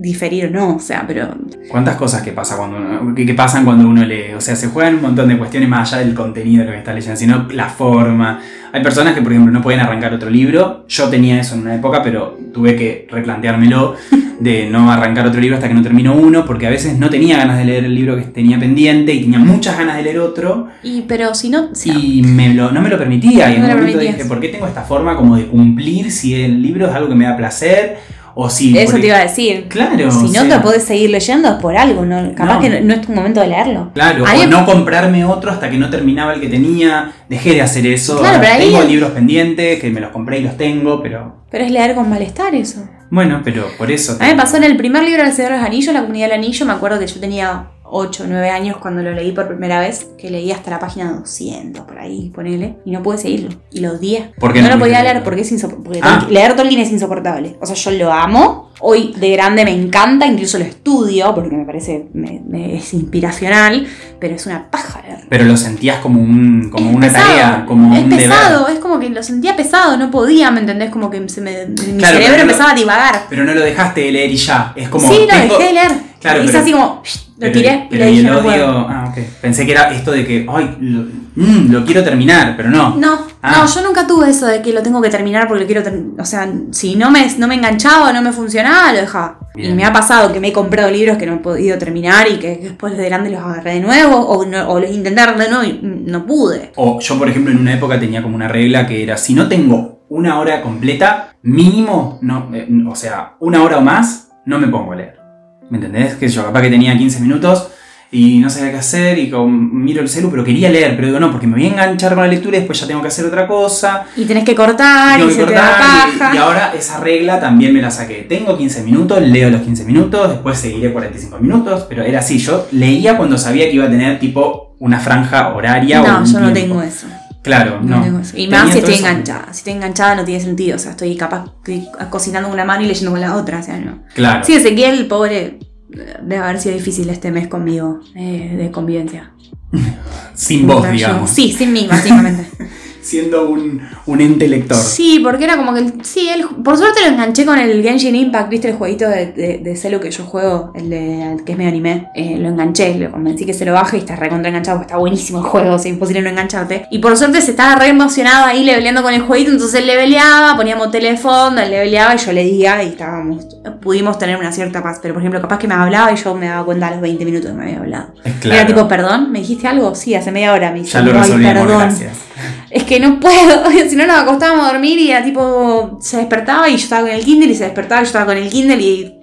diferir o no, o sea, pero ¿Cuántas cosas que, pasa cuando uno- que, que pasan cuando uno lee? O sea, se juegan un montón de cuestiones más allá del contenido de lo que está leyendo, sino la forma. Hay personas que, por ejemplo, no pueden arrancar otro libro. Yo tenía eso en una época, pero tuve que replanteármelo de no arrancar otro libro hasta que no termino uno, porque a veces no tenía ganas de leer el libro que tenía pendiente y tenía muchas ganas de leer otro Y, pero si no, o sea, y me lo- no me lo permitía. Y en un momento permitías. dije, ¿por qué tengo esta forma como de cumplir si el libro es algo que me da placer? O si. eso te iba a decir. Claro. si no sea, te podés seguir leyendo es por algo, ¿no? capaz No. que no, no es tu momento de leerlo. Claro, o me- no comprarme otro hasta que no terminaba el que tenía. Dejé de hacer eso. Claro, ahí- tengo libros pendientes que me los compré y los tengo, pero. Pero es leer con malestar eso. Bueno, pero por eso. A mí me pasó en el primer libro del Señor de los Anillos, La Comunidad del Anillo, me acuerdo que yo tenía 8 o 9 años cuando lo leí por primera vez, que leí hasta la página 200 por ahí, ponele, y no pude seguirlo. Y lo odié. ¿Por qué no, no lo podía leer porque es insoportable. Ah. Leer Tolkien es insoportable. O sea, yo lo amo. Hoy de grande me encanta, incluso lo estudio porque me parece, me- me- es inspiracional, pero es una paja leer. Pero lo sentías como, un, como Es una pesado, tarea, como es un deber. pesado, es como que lo sentía pesado, no podía, ¿me entendés? Como que se me, mi Claro, cerebro no- empezaba a divagar. Pero no lo dejaste de leer y ya. Es como. sí, lo tengo- dejé de leer. Claro, Hice pero- así como, lo Pero, tiré pero y le y dije, el odio. Ah, ok. Pensé que era esto de que, ay, lo, mm, lo quiero terminar, pero no. No, Ah. no, yo nunca tuve eso de que lo tengo que terminar porque lo quiero terminar. O sea, si no me, no me enganchaba o no me funcionaba, lo dejaba. Bien. Y me ha pasado que me he comprado libros que no he podido terminar y que después de grande los agarré de nuevo o, no- o los intenté de nuevo y mm, no pude. O yo, por ejemplo, en una época tenía como una regla que era: si no tengo una hora completa, mínimo, no, eh, o sea, una hora o más, no me pongo a leer. ¿Me entendés? Que yo capaz que tenía 15 minutos y no sabía qué hacer y con- miro el celu, pero quería leer, pero digo, no, porque me voy a enganchar con la lectura y después ya tengo que hacer otra cosa. Y tenés que cortar y que se te da cortar, y- y, ahora esa regla también me la saqué. Tengo 15 minutos, leo los 15 minutos, después seguiré 45 minutos, pero era así, yo leía cuando sabía que iba a tener tipo una franja horaria o no, un yo no tengo eso. Claro, No. Y más si estoy eso. enganchada. Si estoy enganchada no tiene sentido. O sea, estoy capaz estoy cocinando con una mano y leyendo con la otra. O sea, no. Claro. Sí, Ezequiel, pobre, debe haber sido difícil este mes conmigo eh, de convivencia. Sin Yo- digamos. Sí, sin mí, básicamente. Siendo un, un ente lector. Sí, porque era como que. sí, él, por suerte lo enganché con el Genshin Impact, ¿viste? El jueguito de, de, de celo que yo juego, el de el que es medio anime. Eh, lo enganché, lo convencí que se lo baje y está recontra enganchado porque está buenísimo el juego, o sea, imposible no engancharte. Y por suerte se estaba re emocionado ahí leveleando con el jueguito, entonces él leveleaba, poníamos teléfono, él leveleaba y yo le diga y estábamos. Pudimos tener una cierta paz. Pero por ejemplo, capaz que me hablaba y yo me daba cuenta a los 20 minutos que me había hablado. Claro. Era tipo, perdón, ¿me dijiste algo? Sí, hace media hora me dice. ya lo "Ay, resolvimos, perdón". gracias. Es que no puedo, si no nos acostábamos a dormir y era tipo, se despertaba y yo estaba con el Kindle y se despertaba y yo estaba con el Kindle y...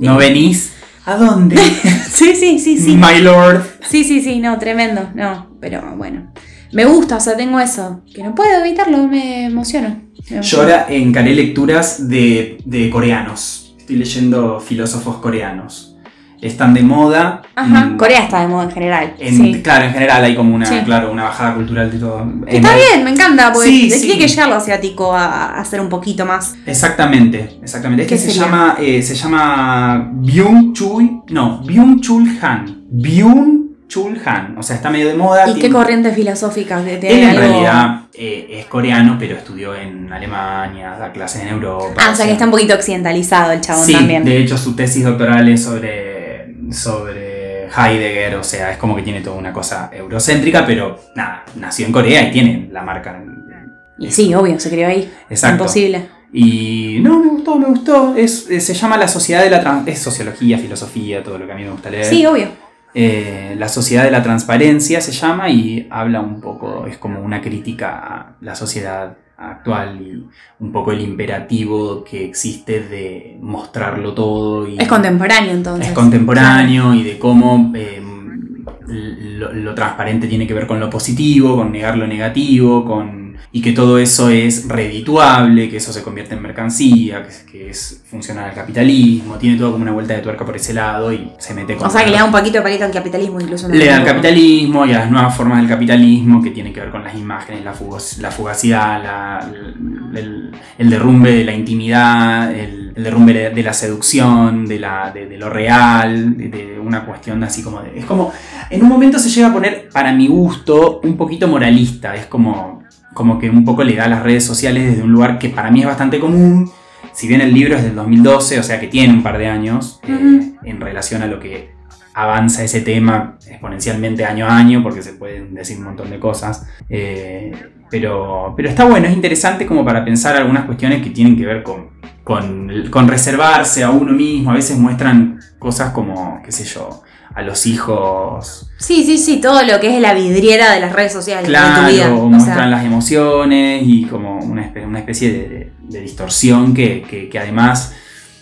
¿No venís? ¿A dónde? Sí, sí, sí, sí. My lord. Sí, sí, sí, no, tremendo, no, pero bueno. Me gusta, o sea, tengo eso, que no puedo evitarlo, me emociono. Me Yo ahora encaré lecturas de, de coreanos. Estoy leyendo filósofos coreanos. Están de moda. Ajá, Mm, Corea está de moda en general. en- sí. Claro, en general hay como una, Sí. claro, una bajada cultural de todo. En- está bien, me encanta, porque Sí, tiene que llegar lo asiático a, a ser un poquito más. Exactamente, exactamente. Este ¿Qué se sería? llama, eh, se llama Byung Chul, no, Byung Chul Han. Byung Chul Han, o sea, está medio de moda. ¿Y qué corrientes filosóficas de, de Él en algo- realidad eh, es coreano, pero estudió en Alemania, da clases en Europa. Ah, o sea que está un poquito occidentalizado el chabón Sí, también. de hecho su tesis doctoral es sobre, sobre Heidegger, o sea, es como que tiene toda una cosa eurocéntrica, pero nada, nació en Corea y tiene la marca. Y sí, obvio, se crió ahí. Exacto. Imposible. Y no, me gustó, me gustó. Es, eh, se llama La Sociedad de la Trans... Es sociología, filosofía, todo lo que a mí me gusta leer. Sí, obvio. Eh, la Sociedad de la Transparencia se llama y habla un poco, es como una crítica a la sociedad actual y un poco el imperativo que existe de mostrarlo todo. Y Es contemporáneo entonces. es contemporáneo y de cómo eh, lo, lo transparente tiene que ver con lo positivo, con negar lo negativo, con y que todo eso es redituable, que eso se convierte en mercancía, que, es- que es funcional al capitalismo, tiene todo como una vuelta de tuerca por ese lado y se mete con O sea que le da un poquito de palito al capitalismo incluso. le da al capitalismo y a las nuevas formas del capitalismo que tienen que ver con las imágenes, la, fugos- la fugacidad, la- el, el derrumbe de la intimidad, el, el derrumbe de, de la seducción, de, la, de, de lo real, de, de una cuestión así como de... Es como, en un momento se llega a poner, para mi gusto, un poquito moralista, es como, como que un poco le da a las redes sociales desde un lugar que para mí es bastante común. Si bien el libro es del 2012, o sea que tiene un par de años eh, en relación a lo que avanza ese tema exponencialmente año a año, porque se pueden decir un montón de cosas. Eh, pero, pero está bueno, es interesante como para pensar algunas cuestiones que tienen que ver con, con, con reservarse a uno mismo. A veces muestran cosas como, qué sé yo, a los hijos Sí, sí, sí, todo lo que es la vidriera de las redes sociales de Claro, tu vida. O muestran sea, las emociones y como una especie, una especie de, de- de distorsión que, que- que además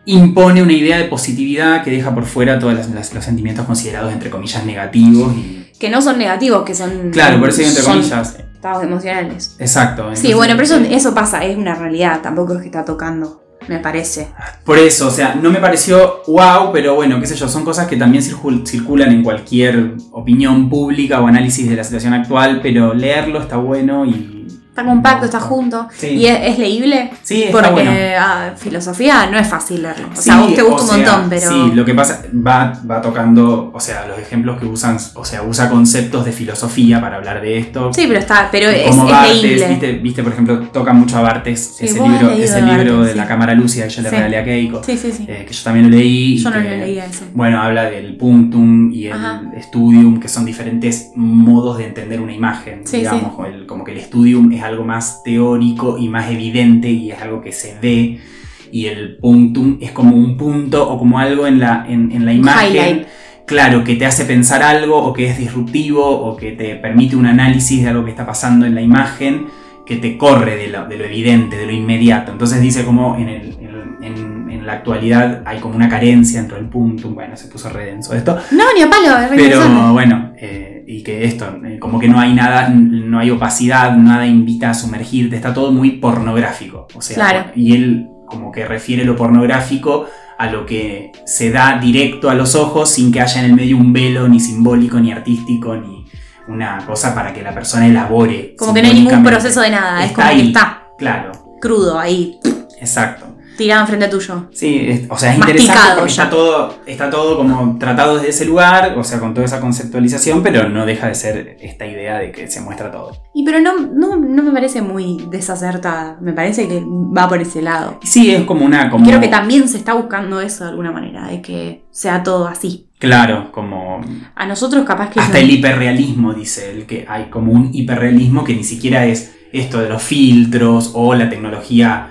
impone una idea de positividad que deja por fuera todos los sentimientos considerados entre comillas negativos y... que no son negativos, que son. Claro, por eso entre Comillas. Estados emocionales. Exacto. Sí, entonces, bueno, pero eso, eso pasa, es una realidad, tampoco es que está tocando. Me parece. Por eso, o sea, no me pareció wow, pero bueno, qué sé yo, son cosas que también circul- circulan en cualquier opinión pública o análisis de la situación actual, pero leerlo está bueno y... Está compacto, está junto. Sí. ¿Y es, es leíble? Sí, está Porque bueno. ah, filosofía no es fácil leerlo. O sea, a vos te gusta un sea, montón, pero. Sí, lo que pasa, va, va tocando, o sea, los ejemplos que usan, o sea, usa conceptos de filosofía para hablar de esto. Sí, pero está, pero es, como es Bartes, leíble. ¿viste, viste, por ejemplo, toca mucho a Bartes, Sí, ese libro, ese de libro Bartes, de la cámara lúcida que yo le regalé a Keiko, Sí, sí, sí. eh, que yo también lo leí. Yo no lo leía ese. Bueno, habla del punctum y el Ajá. studium, que son diferentes modos de entender una imagen. Sí, digamos, el- como que el studium es algo más teórico y más evidente y es algo que se ve. Y el punctum es como un punto o como algo en la, en, en la imagen. highlight. Claro, que te hace pensar algo o que es disruptivo o que te permite un análisis de algo que está pasando en la imagen que te corre de lo, de lo evidente, de lo inmediato. Entonces dice como en, el- la actualidad hay como una carencia dentro del puntum. Bueno, se puso redenso esto. No, ni a palo, es Pero bueno, eh, y que esto, eh, como que no hay nada, no hay opacidad, nada invita a sumergirte, está todo muy pornográfico. O sea, Claro. y él como que refiere lo pornográfico a lo que se da directo a los ojos sin que haya en el medio un velo ni simbólico, ni artístico, ni una cosa para que la persona elabore. Como que no hay ningún proceso de nada, es como que está Claro, crudo ahí, exacto. Tirado enfrente tuyo. Sí, es- o sea, es Masticado interesante porque ya. está todo, está todo como tratado desde ese lugar, o sea, con toda esa conceptualización, pero no deja de ser esta idea de que se muestra todo. Y pero no, no, no me parece muy desacertada, me parece que va por ese lado. Sí, es como una... Como, Creo que también se está buscando eso de alguna manera, de que sea todo así. Claro, como... A nosotros capaz que... Hasta el hiperrealismo, dice él, que hay como un hiperrealismo que ni siquiera es esto de los filtros o la tecnología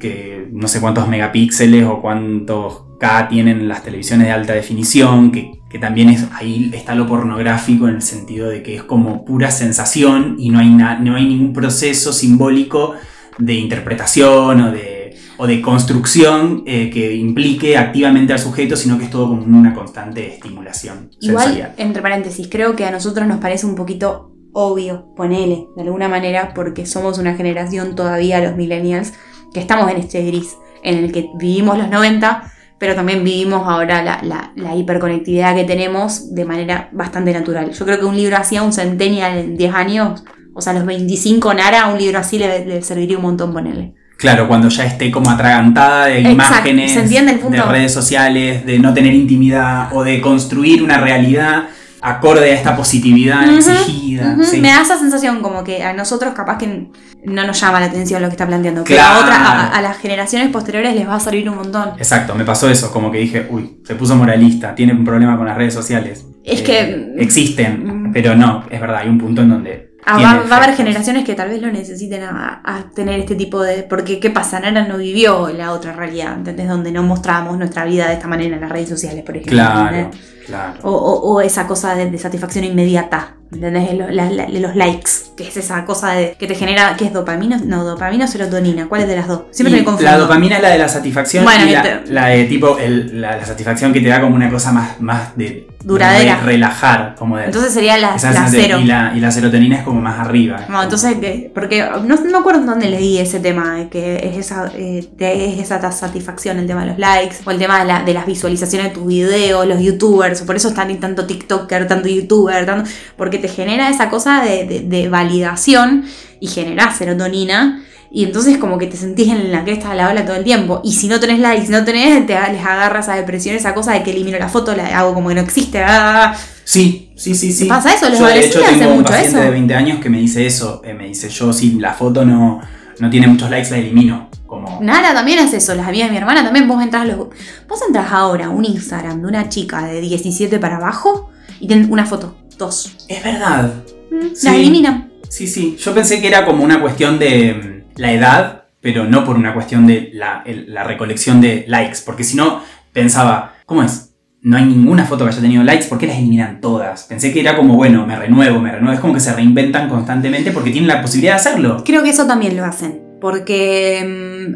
que no sé cuántos megapíxeles o cuántos K tienen las televisiones de alta definición, que, que también es ahí está lo pornográfico en el sentido de que es como pura sensación y no hay, na- no hay ningún proceso simbólico de interpretación o de, o de construcción eh, que implique activamente al sujeto, sino que es todo como una constante estimulación Igual, sensorial. entre paréntesis, creo que a nosotros nos parece un poquito obvio, ponele, de alguna manera, porque somos una generación todavía, los millennials, que estamos en este gris, en el que vivimos los 90, pero también vivimos ahora la, la- la hiperconectividad que tenemos de manera bastante natural. Yo creo que un libro así a un centennial en 10 años, o sea, a los 25 Nara, un libro así le, le serviría un montón ponerle. Claro, cuando ya esté como atragantada de Exacto, imágenes, ¿se entiende el punto? de redes sociales, de no tener intimidad o de construir una realidad acorde a esta positividad exigida. Sí. Me da esa sensación como que a nosotros capaz que no nos llama la atención lo que está planteando, pero Claro. a, otra, a, a las generaciones posteriores les va a servir un montón. Exacto, me pasó eso, como que dije, uy, se puso moralista, tiene un problema con las redes sociales. Es Eh, que- Existen, Mm. pero no, es verdad, hay un punto en donde... Ah, va, va a haber generaciones que tal vez lo necesiten a, a tener este tipo de... Porque, ¿qué pasa? Nara no vivió la otra realidad, ¿entendés? Donde no mostrábamos nuestra vida de esta manera en las redes sociales, por ejemplo. Claro, ¿entendés? claro. O, o- o esa cosa de, de satisfacción inmediata, ¿entendés? Lo- la- la- los likes, que es esa cosa de, que te genera, ¿qué es dopamina? No, dopamina o serotonina, ¿cuál es de las dos? Siempre Y me confundo. La dopamina es la de la satisfacción Bueno, y la, este- la de tipo, el- la, la satisfacción que te da como una cosa más, más de... Duradera. de relajar, como de... Entonces sería la, la cero. Y la, y la serotonina es como más arriba. es No, como- entonces, ¿qué? porque no, no me acuerdo en dónde leí ese tema, eh, que es esa, eh, es esa satisfacción, el tema de los likes, o el tema de, la- de las visualizaciones de tus videos, los youtubers, por eso están tanto TikToker, tanto youtuber, tanto, porque te genera esa cosa de, de- de validación y genera serotonina. Y entonces como que te sentís en la cresta de la ola todo el tiempo. Y si no tenés likes, si no tenés, te les agarras a depresión, esa cosa de que elimino la foto, la hago como que no existe. ah, Sí, sí, sí, sí. ¿Pasa eso? Los Yo de hecho tengo un mucho paciente eso. de 20 años que me dice eso. eh, me dice, yo si la foto no, no tiene muchos likes la elimino. Como... Nara también hace eso, las amigas de mi hermana también. Vos entras, los, vos entras ahora a un Instagram de una chica de 17 para abajo y tienen una foto, dos. Es verdad. Mm, Sí. Las eliminan. Sí, sí. Yo pensé que era como una cuestión de mm, la edad, pero no por una cuestión de la, el- la recolección de likes. Porque si no, pensaba, ¿cómo es? No hay ninguna foto que haya tenido likes, ¿por qué las eliminan todas? Pensé que era como, bueno, me renuevo, me renuevo. Es como que se reinventan constantemente porque tienen la posibilidad de hacerlo. Creo que eso también lo hacen. Porque,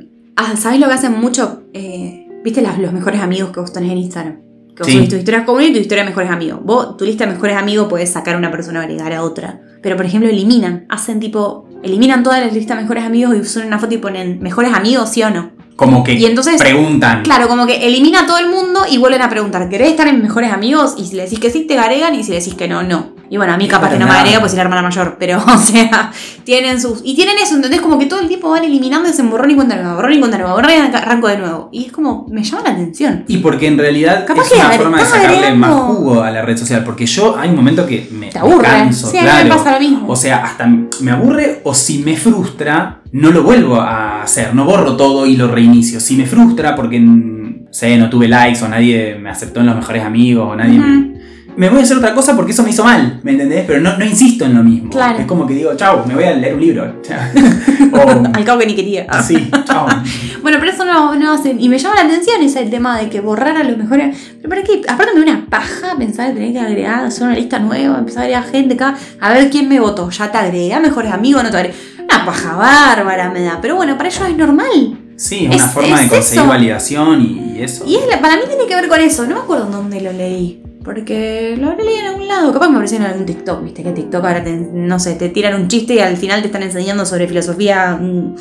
mm, ah, ¿sabés lo que hacen mucho? Eh, ¿Viste las- los mejores amigos que vos tenés en Instagram? Que vos Sí. subís tus historias comunes y tu historia de mejores amigos. Vos, tu lista de mejores amigos, puedes sacar a una persona y agregar a otra. Pero, por ejemplo, eliminan. Hacen tipo. Eliminan todas las listas mejores amigos y suben una foto y ponen mejores amigos, sí o no. Como que Y entonces- preguntan. Claro, como que elimina a todo el mundo y vuelven a preguntar, ¿querés estar en mejores amigos? Y si le decís que sí, te agregan y si le decís que no, no. Y bueno, a mí capaz que no me agrega pues soy la hermana mayor, pero o sea, tienen sus... Y tienen eso, ¿entendés? Como que todo el tiempo van eliminando ese borrón y cuenta nueva, borrón y cuenta nueva, borrón y arranco de nuevo. Y es como, me llama la atención. Y porque en realidad Capaz es que una forma de sacarle agregando- más jugo a la red social. Porque yo hay un momento que me, Te me canso, Sí, a mí me pasa lo mismo. O sea, hasta me aburre o si me frustra, no lo vuelvo a hacer. No borro todo y lo reinicio. Si me frustra porque, sé, no tuve likes o nadie me aceptó en los mejores amigos o nadie me voy a hacer otra cosa porque eso me hizo mal, ¿me entendés? Pero no, no insisto en lo mismo. Claro. Es como que digo, chau, me voy a leer un libro. o Al cabo que ni quería. así, chau. Bueno, pero eso no, no hacen. Y me llama la atención ese tema de que borrar a los mejores. Pero para qué, aparte me da una paja pensar que tenés que agregar, hacer una lista nueva, empezar a agregar gente acá, a ver quién me votó. Ya te agregué, a mejores amigos, no te agregué. Una paja bárbara me da. Pero bueno, para ellos es normal. Sí, es una Es- forma de conseguir eso. validación y, y eso. Y es la- para mí tiene que ver con eso. No me acuerdo en dónde lo leí. Porque lo habré leído en algún lado. Capaz me apareció en algún TikTok, viste que TikTok ahora te, no sé, te tiran un chiste y al final te están enseñando sobre filosofía. mm,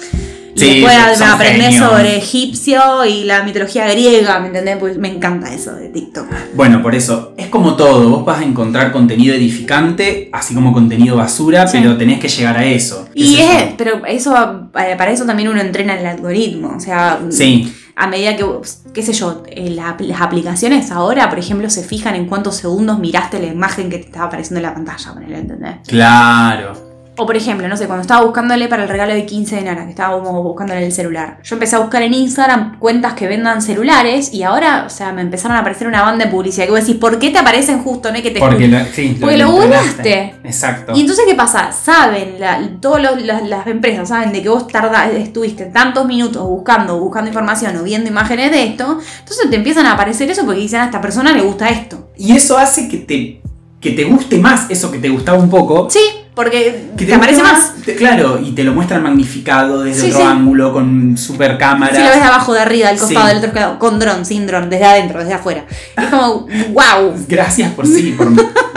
Y Sí, después genios. sobre egipcio y la mitología griega, ¿me entendés? Pues me encanta eso de TikTok. Bueno, por eso, es como todo, vos vas a encontrar contenido edificante, así como contenido basura, Sí. pero tenés que llegar a eso. ¿Qué Y es, pero eso, eh, para eso también uno entrena el algoritmo. O sea, Sí, a medida que, qué sé yo, eh, la- las aplicaciones ahora, por ejemplo, se fijan en cuántos segundos miraste la imagen que te estaba apareciendo en la pantalla, ¿entendés? claro. O por ejemplo, no sé, cuando estaba buscándole para el regalo de 15 de Nara, que estábamos buscándole el celular. Yo empecé a buscar en Instagram cuentas que vendan celulares y ahora, o sea, me empezaron a aparecer una banda de publicidad. Que vos decís, ¿por qué te aparecen justo, no es que te Porque lo, sí, Porque lo googleaste. Exacto. Y entonces, ¿qué pasa? Saben, todas las empresas saben de que vos tarda, estuviste tantos minutos buscando, buscando información o viendo imágenes de esto. Entonces te empiezan a aparecer eso porque dicen a esta persona le gusta esto. Y eso hace que te, que te guste más eso que te gustaba un poco. Sí, porque Que te, aparece más. te- claro, y te lo muestran magnificado desde Sí, otro sí. ángulo, con super cámara. Si lo ves de abajo, de arriba, del costado, Sí. del otro lado, con dron, sin dron, desde adentro, desde afuera. Es como, wow. Gracias por sí, por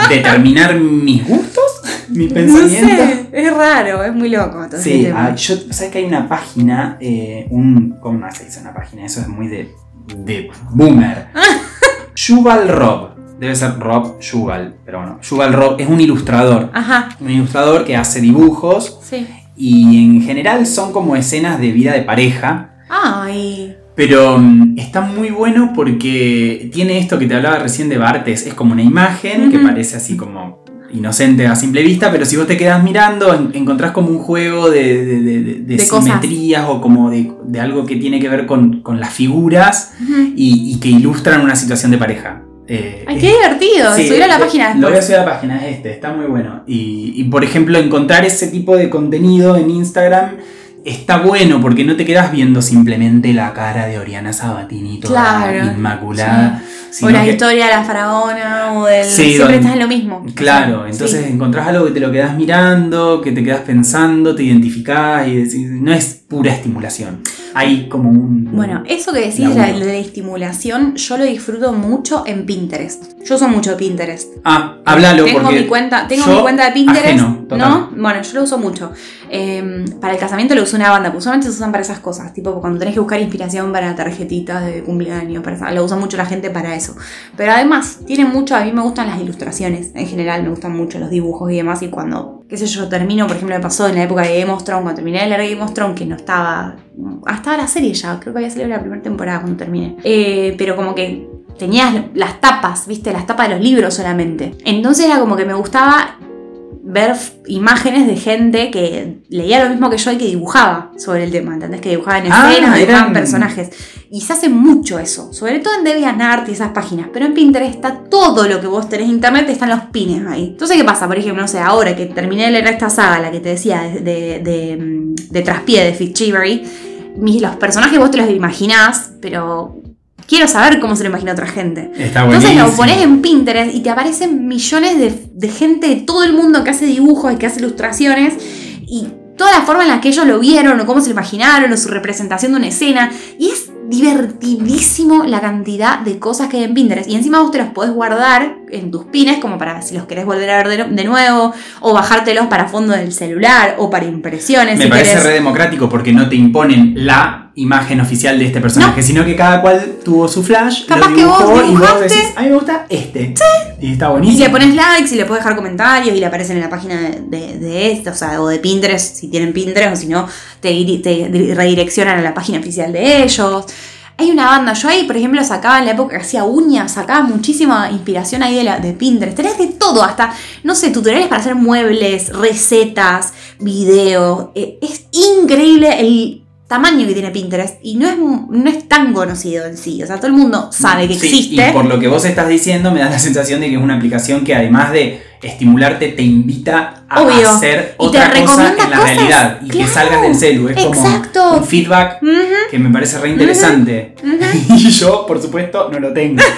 determinar mis gustos, mi No pensamiento. sé, es raro, es muy loco. Sí, ah, yo, ¿sabes que hay una página? eh, un, ¿Cómo no se dice una página? Eso es muy de, de boomer. Yuval Rob. Debe ser Rob Yuval, pero bueno. Yuval Rob es un ilustrador. Ajá, Un ilustrador que hace dibujos sí. y en general son como escenas de vida de pareja. Ay. Pero mm, está muy bueno porque tiene esto que te hablaba recién de Bartes. Es como una imagen que parece así como inocente a simple vista, pero si vos te quedas mirando, en- encontrás como un juego de, de- de- de- de De cosas. simetrías o como de, algo que tiene que ver con, con las figuras y que ilustran una situación de pareja. Eh, Ay, es- qué divertido. Sí, Subir a la página Lo voy a subir a la página, es este, está muy bueno. Y, y, por ejemplo, encontrar ese tipo de contenido en Instagram está bueno porque no te quedas viendo simplemente la cara de Oriana Sabatini toda Claro, inmaculada. O sino la que- historia de la faraona o del. Sí, siempre estás en lo mismo. Claro, Sí. entonces encontrás algo que te lo quedas mirando, que te quedas pensando, te identificás y decís, no es pura estimulación. Hay como un... Bueno, eso que decís de la, de la estimulación, yo lo disfruto mucho en Pinterest. Yo uso mucho Pinterest. Ah, háblalo tengo porque mi cuenta, tengo mi cuenta de Pinterest, ajeno. ¿no? Bueno, yo lo uso mucho. Eh, para el casamiento lo uso una banda, pues usualmente se usan para esas cosas, tipo cuando tenés que buscar inspiración para tarjetitas de cumpleaños, para lo usa mucho la gente para eso. Pero además, tiene mucho, a mí me gustan las ilustraciones, en general me gustan mucho los dibujos y demás, y cuando, qué sé yo, termino, por ejemplo, me pasó en la época de Game of Thrones, cuando terminé de leer Game of Thrones, que no estaba, ah, estaba la serie ya, creo que había salido la primera temporada cuando terminé, Eh, pero como que tenías las tapas, viste, las tapas de los libros solamente. Entonces era como que me gustaba ver imágenes de gente que leía lo mismo que yo y que dibujaba sobre el tema, ¿entendés? Que dibujaban Ah, escenas, dibujaban eran- personajes. Y se hace mucho eso, sobre todo en DeviantArt y esas páginas. Pero en Pinterest está todo lo que vos tenés en internet, están los pines ahí. Entonces, ¿qué pasa? Por ejemplo, no sé, ahora que terminé de leer esta saga, la que te decía de, de, de, mm, de Traspié, de mis- los personajes vos te los imaginás, pero quiero saber cómo se lo imagina otra gente. Está Entonces lo pones en Pinterest y te aparecen millones de, de gente de todo el mundo que hace dibujos y que hace ilustraciones y toda la forma en la que ellos lo vieron o cómo se lo imaginaron o su representación de una escena. Y es divertidísimo la cantidad de cosas que hay en Pinterest. Y encima vos te los podés guardar en tus pines como para si los querés volver a ver de, nuevo, o bajártelos para fondo del celular, o para impresiones. Me si parece querés. re democrático porque no te imponen la imagen oficial de este personaje, sino que cada cual tuvo su flash, Capaz lo que vos y vos decís, a mí me gusta este. Y está Y buenísimo. le pones likes y le puedes dejar comentarios y le aparecen en la página de, de, de esto, o sea, o de Pinterest, si tienen Pinterest, o si no, te, te di- redireccionan a la página oficial de ellos. Hay una banda, yo ahí, por ejemplo, sacaba en la época que hacía uñas, sacaba muchísima inspiración ahí de, la, de Pinterest. Tenés de todo, hasta, no sé, tutoriales para hacer muebles, recetas, videos. Eh, es increíble el tamaño que tiene Pinterest y no es, no es tan conocido en sí. O sea, todo el mundo sabe que Sí, existe. Y por lo que vos estás diciendo, me da la sensación de que es una aplicación que además de estimularte, te invita a Obvio. hacer otra cosa en la cosas. realidad y Claro. que salgas del celu. Es Exacto. como un feedback que me parece re interesante. Y yo, por supuesto, no lo tengo.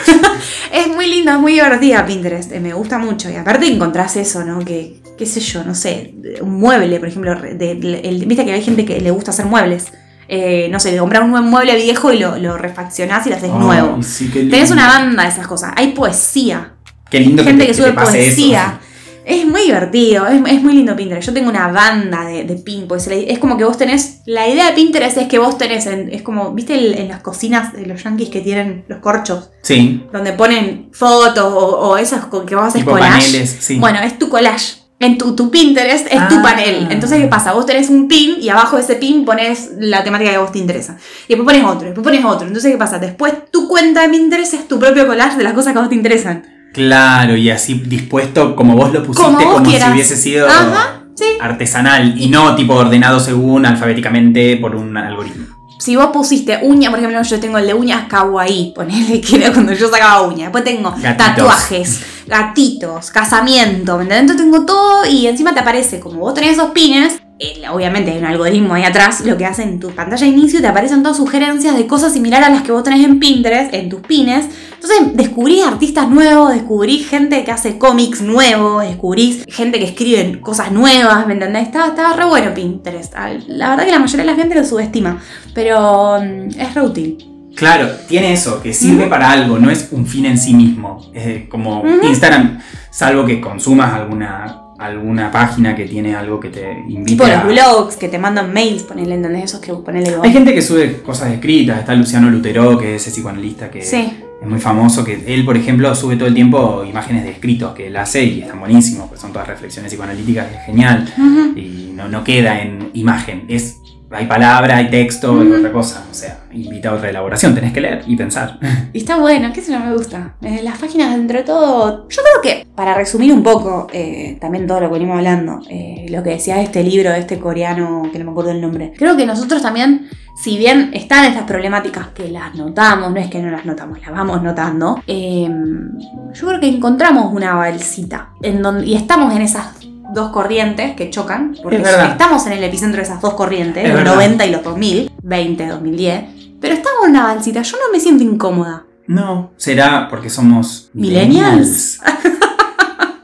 Es muy linda, es muy divertida Pinterest, eh, me gusta mucho. Y aparte encontrás eso, ¿no? Que, qué sé yo, no sé, un mueble, por ejemplo, de- de- el- viste que hay gente que le gusta hacer muebles. Eh, no sé, comprar un buen mueble viejo y lo, lo refaccionás y lo haces nuevo. Sí. Tenés una banda de esas cosas. Hay poesía. Qué lindo gente te- que, sube eso. poesía. Es muy divertido, es, es muy lindo Pinterest. Yo tengo una banda de, de pin, la- es como que vos tenés. La idea de Pinterest es que vos tenés, en- es como, ¿viste el- en las cocinas de los yankees que tienen los corchos? Sí, donde ponen fotos o, o esas con que vos haces tipo collage. paneles, sí. Bueno, es tu collage. En tu, tu Pinterest es tu Ah. panel. Entonces, ¿qué pasa? Vos tenés un pin y abajo de ese pin pones la temática que a vos te interesa. Y después pones otro, después pones otro. Entonces, ¿qué pasa? Después tu cuenta de Pinterest es tu propio collage de las cosas que a vos te interesan. Claro, y así dispuesto como vos lo pusiste, Como si hubiese sido Ajá, sí. artesanal y no tipo ordenado según alfabéticamente por un algoritmo. Si vos pusiste uña, por ejemplo, yo tengo el de uñas kawaii, ponele que era cuando yo sacaba uñas. Después tengo Gatitos. tatuajes, gatitos, casamiento, ¿me entendés? Entonces tengo todo y encima te aparece, como vos tenés esos pines, eh, obviamente hay un algoritmo ahí atrás, lo que hace en tu pantalla de inicio, te aparecen todas sugerencias de cosas similares a las que vos tenés en Pinterest, en tus pines. Entonces descubrís artistas nuevos, descubrís gente que hace cómics nuevos, descubrís gente que escribe cosas nuevas, ¿me entendés? Estaba, estaba re bueno Pinterest. La verdad que la mayoría de la gente lo subestima, pero mm, es re útil. Claro, tiene eso, que sirve para algo, no es un fin en sí mismo. Es como. Instagram, salvo que consumas alguna, alguna página que tiene algo que te invite Tipo los blogs que te mandan mails, ponele, ¿entendés? Esos que ponele vos. Hay gente que sube cosas escritas, está Luciano Lutero, que es ese psicoanalista que Sí. es muy famoso, que él, por ejemplo, sube todo el tiempo imágenes de escritos que él hace y están buenísimos, pues son todas reflexiones psicoanalíticas, es genial. Y no, no queda en imagen. Es, hay palabra, hay texto, es Ujú. otra cosa. O sea, invita a otra elaboración. Tenés que leer y pensar. Y está bueno, qué sé yo, me gusta. Eh, las páginas dentro de todo. Yo creo que, para resumir un poco, eh, también todo lo que venimos hablando, eh, lo que decía este libro, este coreano, que no me acuerdo el nombre. Creo que nosotros también, si bien están estas problemáticas que las notamos, no es que no las notamos, las vamos notando, yo creo que encontramos una balsita. En donde, y estamos en esas dos corrientes que chocan, porque Es estamos en el epicentro de esas dos corrientes, Es los verdad. 90 y los 2000, 20, 2010. Pero estamos en una balsita, yo no me siento incómoda. No, será porque somos Millennials.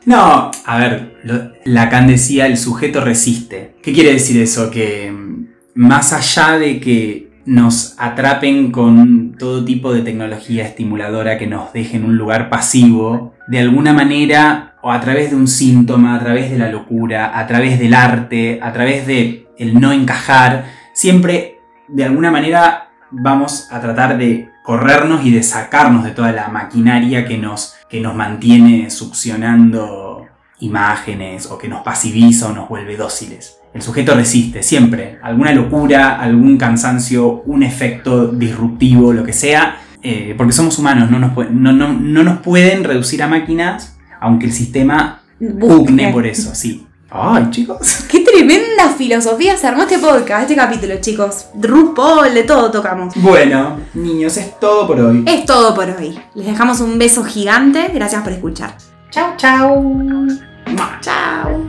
no, a ver, lo- Lacan decía el sujeto resiste. ¿Qué quiere decir eso? Que mm, más allá de que nos atrapen con todo tipo de tecnología estimuladora que nos deje en un lugar pasivo, de alguna manera, o a través de un síntoma, a través de la locura, a través del arte, a través de el no encajar, siempre de alguna manera vamos a tratar de corrernos y de sacarnos de toda la maquinaria que nos, que nos mantiene succionando imágenes o que nos pasiviza o nos vuelve dóciles. El sujeto resiste siempre, alguna locura, algún cansancio, un efecto disruptivo, lo que sea, eh, porque somos humanos, no nos, no, no- no nos pueden reducir a máquinas, aunque el sistema pugne por eso, sí. Ay, chicos. Qué tremenda filosofía se armó este podcast, este capítulo, chicos. RuPaul, de todo tocamos. Bueno, niños, es todo por hoy. Es todo por hoy. Les dejamos un beso gigante. Gracias por escuchar. Chau, chau. Chao.